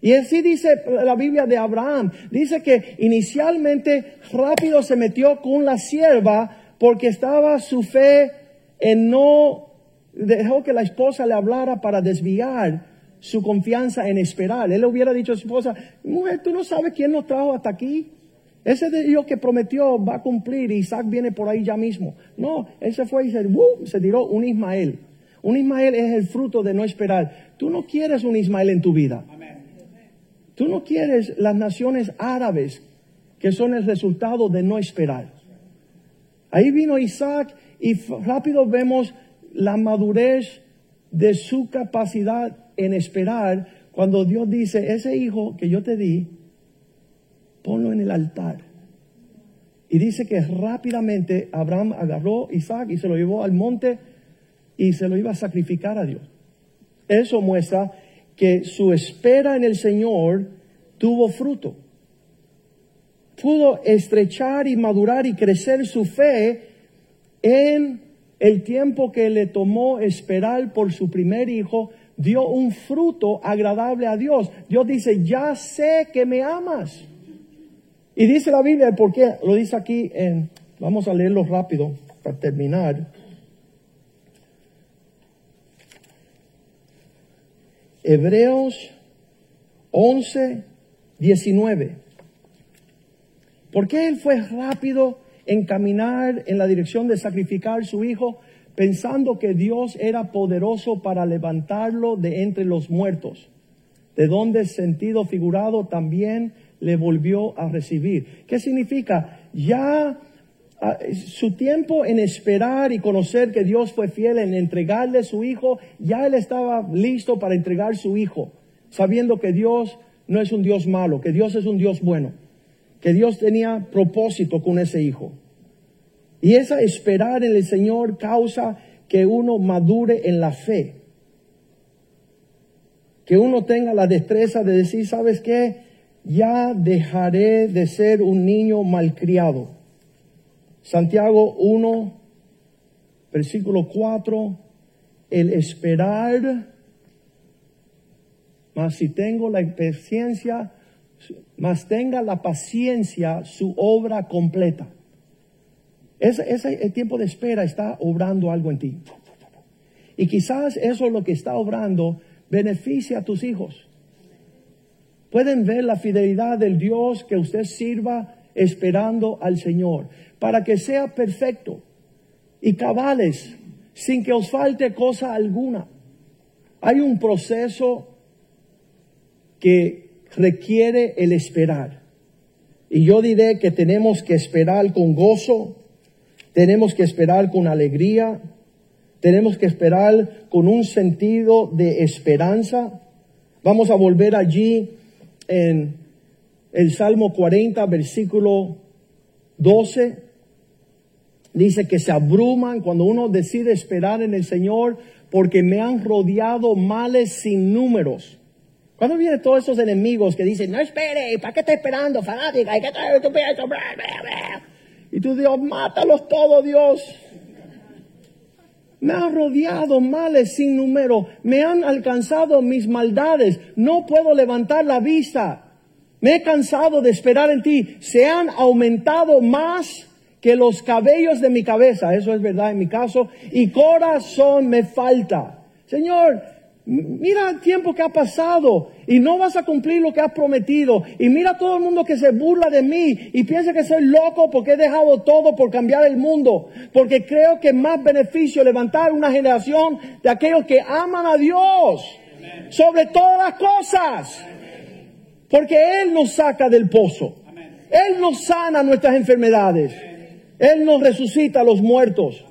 Y así dice la Biblia de Abraham. Dice que inicialmente rápido se metió con la sierva porque estaba su fe en no, dejó que la esposa le hablara para desviar su confianza en esperar. Él le hubiera dicho a su esposa, mujer, tú no sabes quién nos trajo hasta aquí. Ese Dios que prometió va a cumplir Isaac viene por ahí ya mismo. No, él se fue y se, se tiró un Ismael. Un Ismael es el fruto de no esperar. Tú no quieres un Ismael en tu vida. Tú no quieres las naciones árabes que son el resultado de no esperar. Ahí vino Isaac y rápido vemos la madurez de su capacidad en esperar cuando Dios dice, ese hijo que yo te di, ponlo en el altar. Y dice que rápidamente Abraham agarró a Isaac y se lo llevó al monte y se lo iba a sacrificar a Dios. Eso muestra que su espera en el Señor tuvo fruto. Pudo estrechar y madurar y crecer su fe en el tiempo que le tomó esperar por su primer hijo dio un fruto agradable a Dios. Dios dice, ya sé que me amas. Y dice la Biblia, ¿por qué? Lo dice aquí en, vamos a leerlo rápido para terminar. Hebreos 11, 19. ¿Por qué él fue rápido en caminar en la dirección de sacrificar su hijo? pensando que Dios era poderoso para levantarlo de entre los muertos, de donde sentido figurado también le volvió a recibir. ¿Qué significa? Ya ah, su tiempo en esperar y conocer que Dios fue fiel en entregarle su hijo, ya él estaba listo para entregar su hijo, sabiendo que Dios no es un Dios malo, que Dios es un Dios bueno, que Dios tenía propósito con ese hijo. Y esa esperar en el Señor causa que uno madure en la fe. Que uno tenga la destreza de decir, ¿sabes qué? Ya dejaré de ser un niño malcriado. Santiago 1, versículo 4, el esperar, mas si tengo la paciencia, más tenga la paciencia su obra completa. Ese, tiempo de espera está obrando algo en ti. Y quizás eso lo que está obrando beneficia a tus hijos. Pueden ver la fidelidad del Dios que usted sirva esperando al Señor para que sea perfecto y cabales sin que os falte cosa alguna. Hay un proceso que requiere el esperar. Y yo diré que tenemos que esperar con gozo, tenemos que esperar con alegría, Tenemos que esperar con un sentido de esperanza. Vamos a volver allí en el Salmo 40, versículo 12. Dice que se abruman cuando uno decide esperar en el Señor porque me han rodeado males sin números. Cuando vienen todos esos enemigos que dicen, no espere, ¿para qué está esperando, fanática? ¿Y qué trae tu pecho? Y tú Dios, mátalos todos, Dios. Me han rodeado males sin número, me han alcanzado mis maldades, no puedo levantar la vista. Me he cansado de esperar en ti, se han aumentado más que los cabellos de mi cabeza, eso es verdad en mi caso, y corazón me falta. Señor, Mira el tiempo que ha pasado y no vas a cumplir lo que has prometido. Y mira todo el mundo que se burla de mí y piensa que soy loco porque he dejado todo por cambiar el mundo. Porque creo que más beneficio levantar una generación de aquellos que aman a Dios sobre todas las cosas. Porque Él nos saca del pozo. Él nos sana nuestras enfermedades. Él nos resucita a los muertos.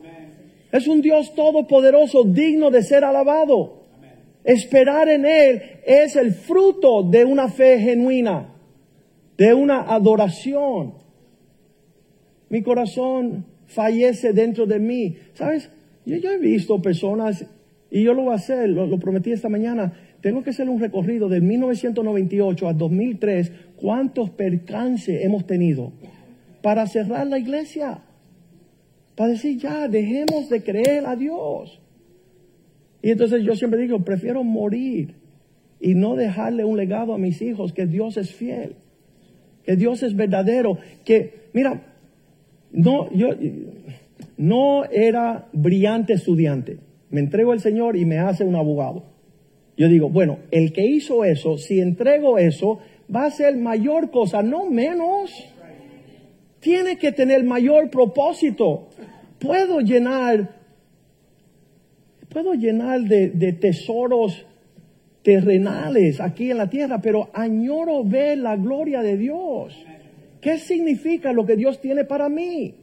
Es un Dios todopoderoso, digno de ser alabado. Esperar en Él es el fruto de una fe genuina, de una adoración. Mi corazón fallece dentro de mí. ¿Sabes? Yo, he visto personas, y yo lo voy a hacer, lo, prometí esta mañana, tengo que hacer un recorrido de 1998 a 2003, cuántos percances hemos tenido para cerrar la iglesia. Para decir, ya, dejemos de creer a Dios. Y entonces yo siempre digo, prefiero morir y no dejarle un legado a mis hijos, que Dios es fiel, que Dios es verdadero, que, mira, no, yo no era brillante estudiante. Me entrego al Señor y me hace un abogado. Yo digo, bueno, el que hizo eso, si entrego eso, va a ser mayor cosa, no menos. Tiene que tener mayor propósito. Puedo llenar puedo llenar de, tesoros terrenales aquí en la tierra, pero añoro ver la gloria de Dios. ¿Qué significa lo que Dios tiene para mí?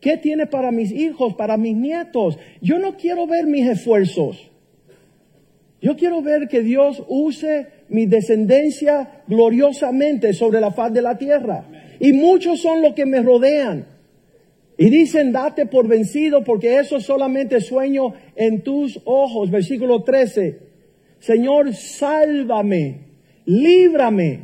¿Qué tiene para mis hijos, para mis nietos? Yo no quiero ver mis esfuerzos. Yo quiero ver que Dios use mi descendencia gloriosamente sobre la faz de la tierra. Y muchos son los que me rodean. Y dicen, date por vencido porque eso solamente sueño en tus ojos. Versículo 13. Señor, sálvame, líbrame.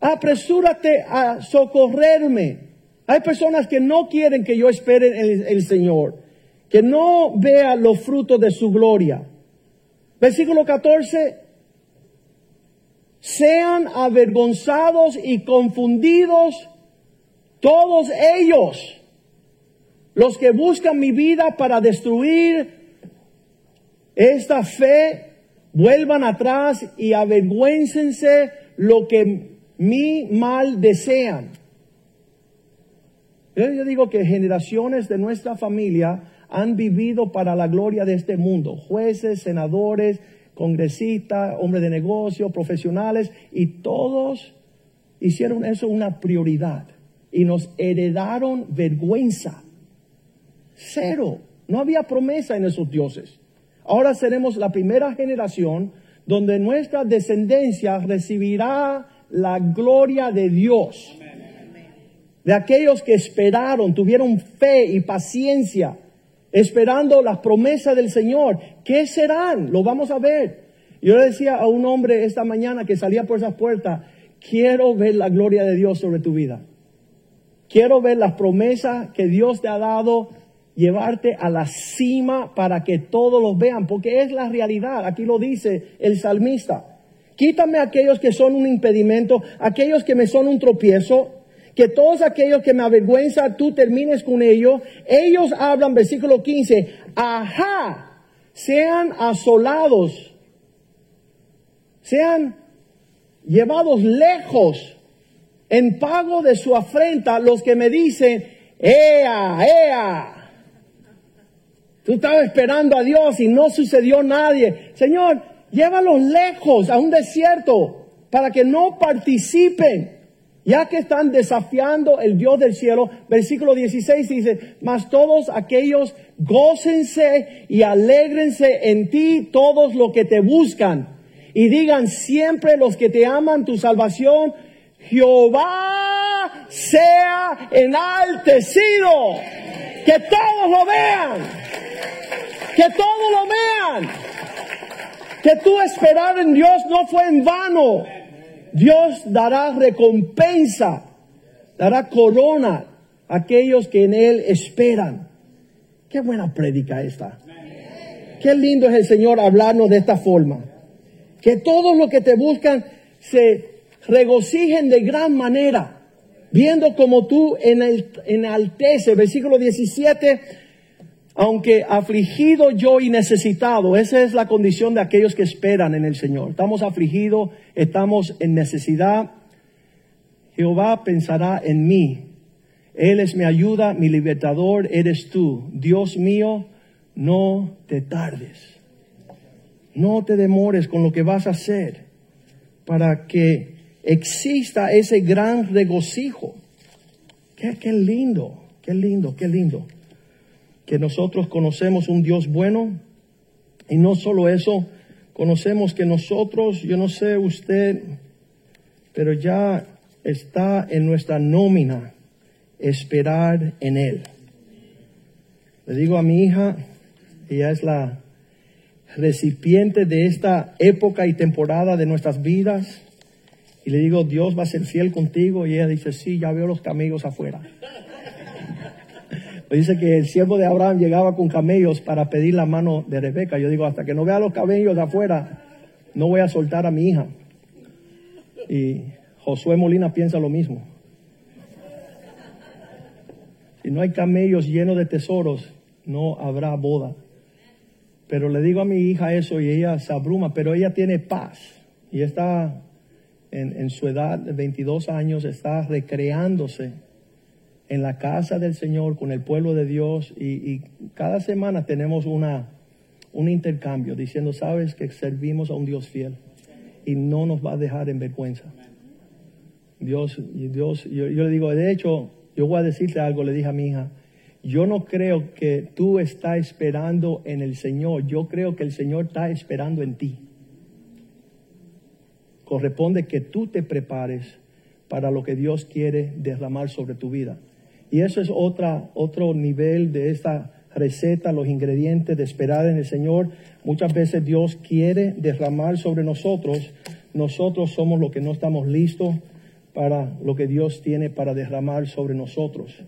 Apresúrate a socorrerme. Hay personas que no quieren que yo espere en el, Señor, que no vea los frutos de su gloria. Versículo 14. Sean avergonzados y confundidos todos ellos, los que buscan mi vida para destruir esta fe, vuelvan atrás y avergüéncense lo que mi mal desean. Yo digo que generaciones de nuestra familia han vivido para la gloria de este mundo. Jueces, senadores, congresistas, hombres de negocio, profesionales, y todos hicieron eso una prioridad y nos heredaron vergüenza. Cero. No había promesa en esos dioses. Ahora seremos la primera generación donde nuestra descendencia recibirá la gloria de Dios. De aquellos que esperaron, tuvieron fe y paciencia, esperando las promesas del Señor. ¿Qué serán? Lo vamos a ver. Yo le decía a un hombre esta mañana que salía por esas puertas, quiero ver la gloria de Dios sobre tu vida. Quiero ver las promesas que Dios te ha dado, llevarte a la cima para que todos los vean, porque es la realidad. Aquí lo dice el salmista. Quítame aquellos que son un impedimento, aquellos que me son un tropiezo, que todos aquellos que me avergüenzan, tú termines con ellos. Ellos hablan, versículo 15, ajá, sean asolados, sean llevados lejos en pago de su afrenta los que me dicen, ¡Ea, ea! Tú estabas esperando a Dios y no sucedió nadie. Señor, llévalos lejos a un desierto para que no participen Ya que están desafiando el Dios del cielo, versículo 16 dice, mas todos aquellos gócense y alégrense en ti todos los que te buscan. Y digan siempre los que te aman tu salvación, Jehová sea enaltecido. Que todos lo vean. Que todos lo vean. Que tu esperar en Dios no fue en vano. Dios dará recompensa, dará corona a aquellos que en Él esperan. Qué buena prédica esta. Qué lindo es el Señor hablarnos de esta forma. Que todos los que te buscan se regocijen de gran manera, viendo como tú en el, enaltece, versículo 17, aunque afligido yo y necesitado, esa es la condición de aquellos que esperan en el Señor. Estamos afligidos, estamos en necesidad. Jehová pensará en mí. Él es mi ayuda, mi libertador, eres tú. Dios mío, no te tardes. No te demores con lo que vas a hacer para que exista ese gran regocijo. Qué, lindo, qué lindo, qué lindo. Que nosotros conocemos un Dios bueno y no solo eso, conocemos que nosotros, yo no sé usted, pero ya está en nuestra nómina esperar en Él. Le digo a mi hija, ella es la recipiente de esta época y temporada de nuestras vidas, y le digo, Dios va a ser fiel contigo. Y ella dice, sí, ya veo los camellos afuera. dice que el siervo de Abraham llegaba con camellos para pedir la mano de Rebeca. Yo digo, hasta que no vea los camellos de afuera, no voy a soltar a mi hija. Y Josué Molina piensa lo mismo. Si no hay camellos llenos de tesoros, no habrá boda. Pero le digo a mi hija eso y ella se abruma, pero ella tiene paz y está en, su edad de 22 años, está recreándose en la casa del Señor con el pueblo de Dios y, cada semana tenemos una, un intercambio diciendo, sabes que servimos a un Dios fiel y no nos va a dejar en vergüenza. Dios, Dios, yo, yo le digo, de hecho, yo voy a decirte algo, le dije a mi hija, yo no creo que tú estás esperando en el Señor, yo creo que el Señor está esperando en ti corresponde que tú te prepares para lo que Dios quiere derramar sobre tu vida. Y eso es otro nivel de esta receta, los ingredientes de esperar en el Señor. Muchas veces Dios quiere derramar sobre nosotros. Nosotros somos los que no estamos listos para lo que Dios tiene para derramar sobre nosotros.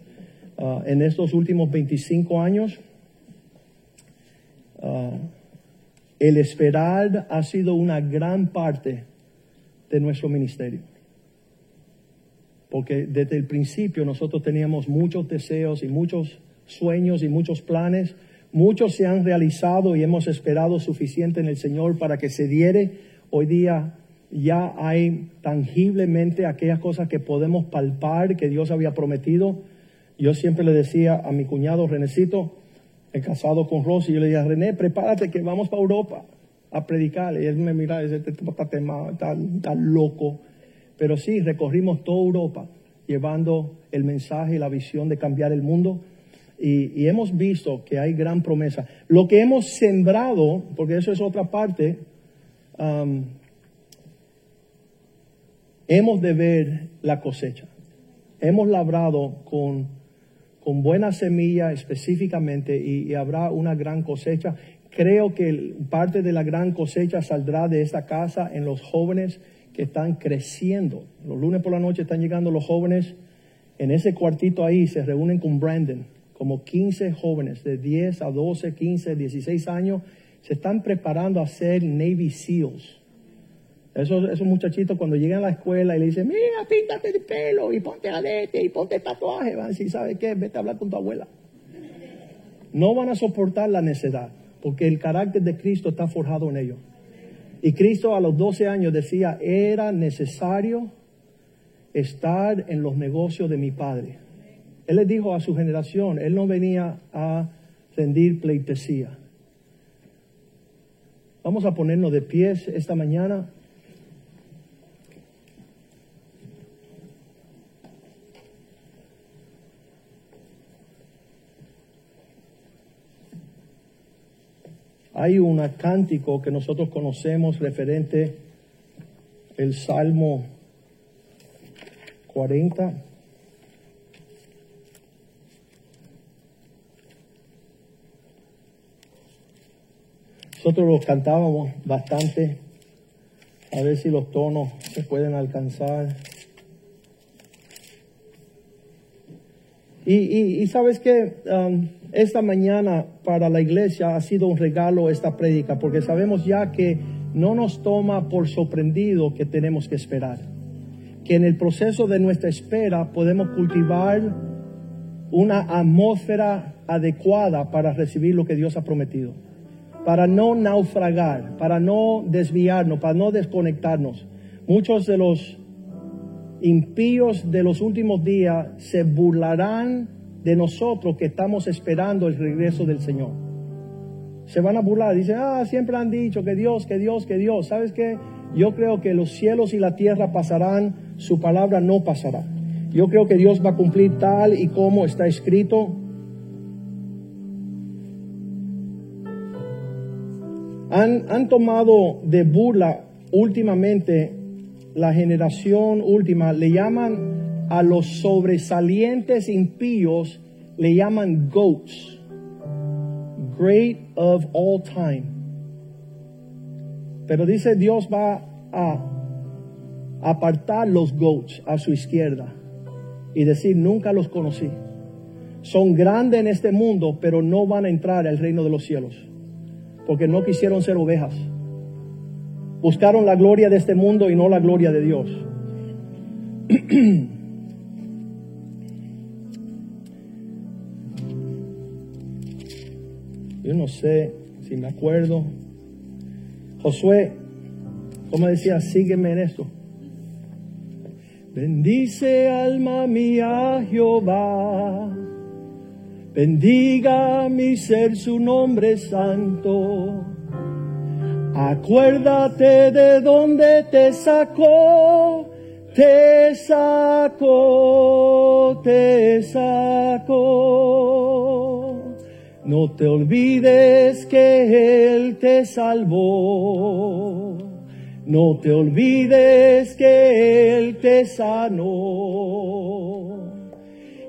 Ah, en estos últimos 25 años, ah, el esperar ha sido una gran parte de nuestro ministerio. Porque desde el principio nosotros teníamos muchos deseos y muchos sueños y muchos planes. Muchos se han realizado y hemos esperado suficiente en el Señor para que se diere. Hoy día ya hay tangiblemente aquellas cosas que podemos palpar que Dios había prometido. Yo siempre le decía a mi cuñado Renecito, el casado con Rosy, yo le decía, René, prepárate que vamos para Europa a predicar. Y él me mira y dice, este tipo está, está, loco. Pero sí, recorrimos toda Europa llevando el mensaje y la visión de cambiar el mundo. Y, hemos visto que hay gran promesa. Lo que hemos sembrado, porque eso es otra parte, um, hemos de ver la cosecha. Hemos labrado con, con buena semilla específicamente y habrá una gran cosecha. Creo que parte de la gran cosecha saldrá de esta casa en los jóvenes que están creciendo. Los lunes por la noche están llegando los jóvenes. En ese cuartito ahí se reúnen con Brandon, como 15 jóvenes de 10 a 12, 15, 16 años. Se están preparando a ser Navy SEALs. Esos, esos muchachitos cuando llegan a la escuela y le dicen, mira, píntate de pelo y ponte alete y ponte tatuaje, van a decir, ¿sabes qué? Vete a hablar con tu abuela. No van a soportar la necedad porque el carácter de Cristo está forjado en ellos. Y Cristo a los 12 años decía, era necesario estar en los negocios de mi Padre. Él le dijo a su generación, Él no venía a rendir pleitesía. Vamos a ponernos de pies esta mañana. Hay un cántico que nosotros conocemos referente el Salmo 40. Nosotros lo cantábamos bastante, a ver si los tonos se pueden alcanzar. Y, sabes que um, esta mañana para la iglesia ha sido un regalo esta prédica, porque sabemos ya que no nos toma por sorprendido que tenemos que esperar. Que en el proceso de nuestra espera podemos cultivar una atmósfera adecuada para recibir lo que Dios ha prometido. Para no naufragar, para no desviarnos, para no desconectarnos. Muchos de los impíos de los últimos días se burlarán de nosotros que estamos esperando el regreso del Señor. Se van a burlar, dicen, ah, siempre han dicho que Dios, que Dios, que Dios. ¿Sabes qué? Yo creo que los cielos y la tierra pasarán, su palabra no pasará. Yo creo que Dios va a cumplir tal y como está escrito. Han, han tomado de burla últimamente la generación última, le llaman a los sobresalientes impíos, le llaman goats, great of all time. Pero dice Dios va a apartar los goats a su izquierda y decir, nunca los conocí. Son grandes en este mundo, pero no van a entrar al reino de los cielos, porque no quisieron ser ovejas. Buscaron la gloria de este mundo y no la gloria de Dios. Yo no sé si me acuerdo. Josué, como decía, sígueme en esto. Bendice alma mía Jehová. Bendiga mi ser su nombre santo. Acuérdate de dónde te sacó, te sacó, te sacó. No te olvides que Él te salvó. No te olvides que Él te sanó.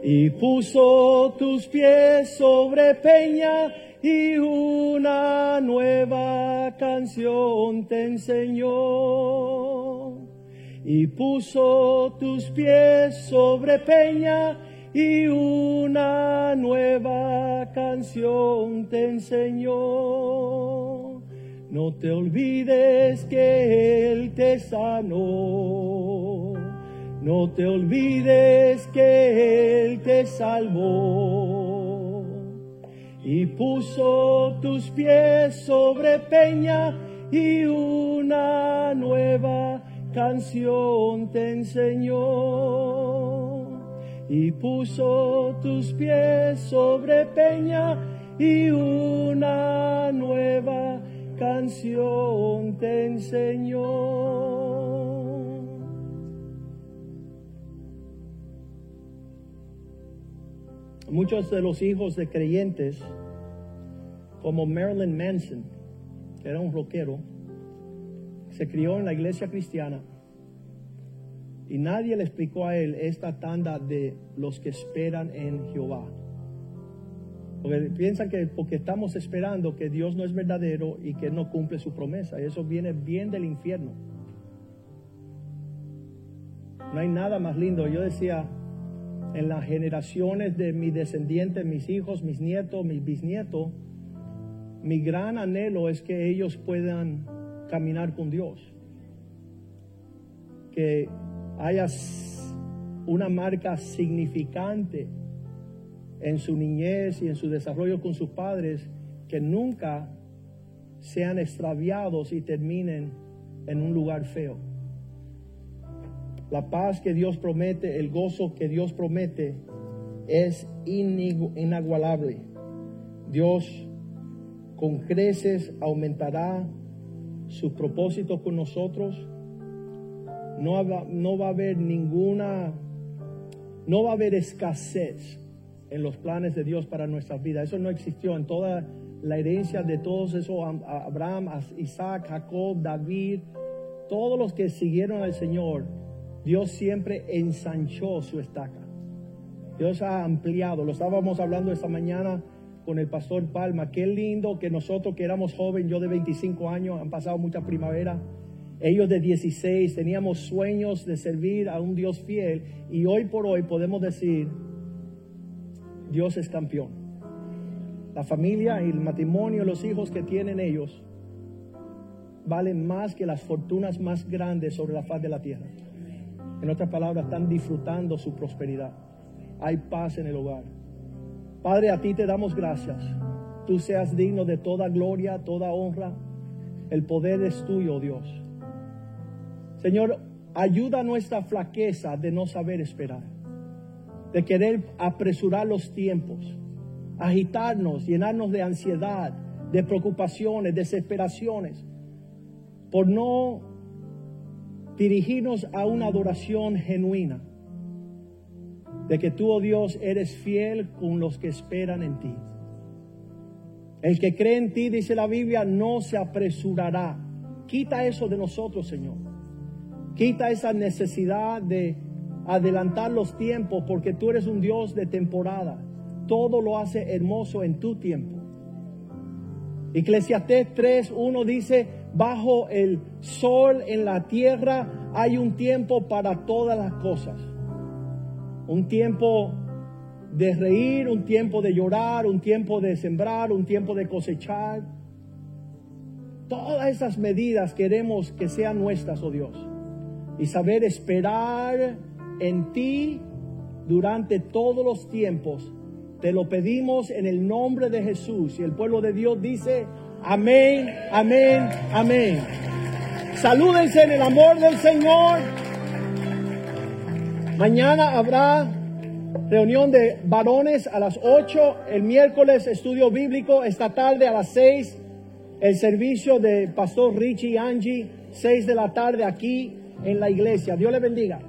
Y puso tus pies sobre peña y una nueva canción te enseñó. Y puso tus pies sobre peña y una nueva canción te enseñó. No te olvides que Él te sanó. No te olvides que Él te salvó y puso tus pies sobre peña y una nueva canción te enseñó. Y puso tus pies sobre peña y una nueva canción te enseñó. Muchos de los hijos de creyentes, como Marilyn Manson, que era un rockero, se crió en la iglesia cristiana y nadie le explicó a él esta tanda de los que esperan en Jehová. Porque piensan que porque estamos esperando que Dios no es verdadero y que no cumple su promesa. Y eso viene bien del infierno. No hay nada más lindo. Yo decía, en las generaciones de mis descendientes, mis hijos, mis nietos, mis bisnietos, mi gran anhelo es que ellos puedan caminar con Dios. Que haya una marca significante en su niñez y en su desarrollo con sus padres que nunca sean extraviados y terminen en un lugar feo. La paz que Dios promete, el gozo que Dios promete es inagualable. Dios con creces aumentará sus propósitos con nosotros. No, no va a haber ninguna, no va a haber escasez en los planes de Dios para nuestras vidas. Eso no existió en toda la herencia de todos esos, Abraham, Isaac, Jacob, David, todos los que siguieron al Señor, Dios siempre ensanchó su estaca. Dios ha ampliado, lo estábamos hablando esta mañana con el pastor Palma, qué lindo que nosotros que éramos jóvenes, yo de 25 años, han pasado muchas primaveras, ellos de 16, teníamos sueños de servir a un Dios fiel y hoy por hoy podemos decir, Dios es campeón. La familia y el matrimonio, los hijos que tienen ellos, valen más que las fortunas más grandes sobre la faz de la tierra. En otras palabras, están disfrutando su prosperidad. Hay paz en el hogar. Padre, a ti te damos gracias. Tú seas digno de toda gloria, toda honra. El poder es tuyo, Dios. Señor, ayuda nuestra flaqueza de no saber esperar de querer apresurar los tiempos, agitarnos, llenarnos de ansiedad, de preocupaciones, desesperaciones, por no dirigirnos a una adoración genuina, de que tú, oh Dios, eres fiel con los que esperan en ti. El que cree en ti, dice la Biblia, no se apresurará. Quita eso de nosotros, Señor. Quita esa necesidad de adelantar los tiempos porque tú eres un Dios de temporada. Todo lo hace hermoso en tu tiempo. Eclesiastés 3.1 dice, bajo el sol en la tierra hay un tiempo para todas las cosas. Un tiempo de reír, un tiempo de llorar, un tiempo de sembrar, un tiempo de cosechar. Todas esas medidas queremos que sean nuestras, oh Dios. Y saber esperar en ti durante todos los tiempos. Te lo pedimos en el nombre de Jesús. Y el pueblo de Dios dice, amén, amén, amén. Salúdense en el amor del Señor. Mañana habrá reunión de varones a las 8, el miércoles estudio bíblico, esta tarde a las 6 el servicio de Pastor Richie y Angie, 6 de la tarde aquí en la iglesia. Dios le bendiga.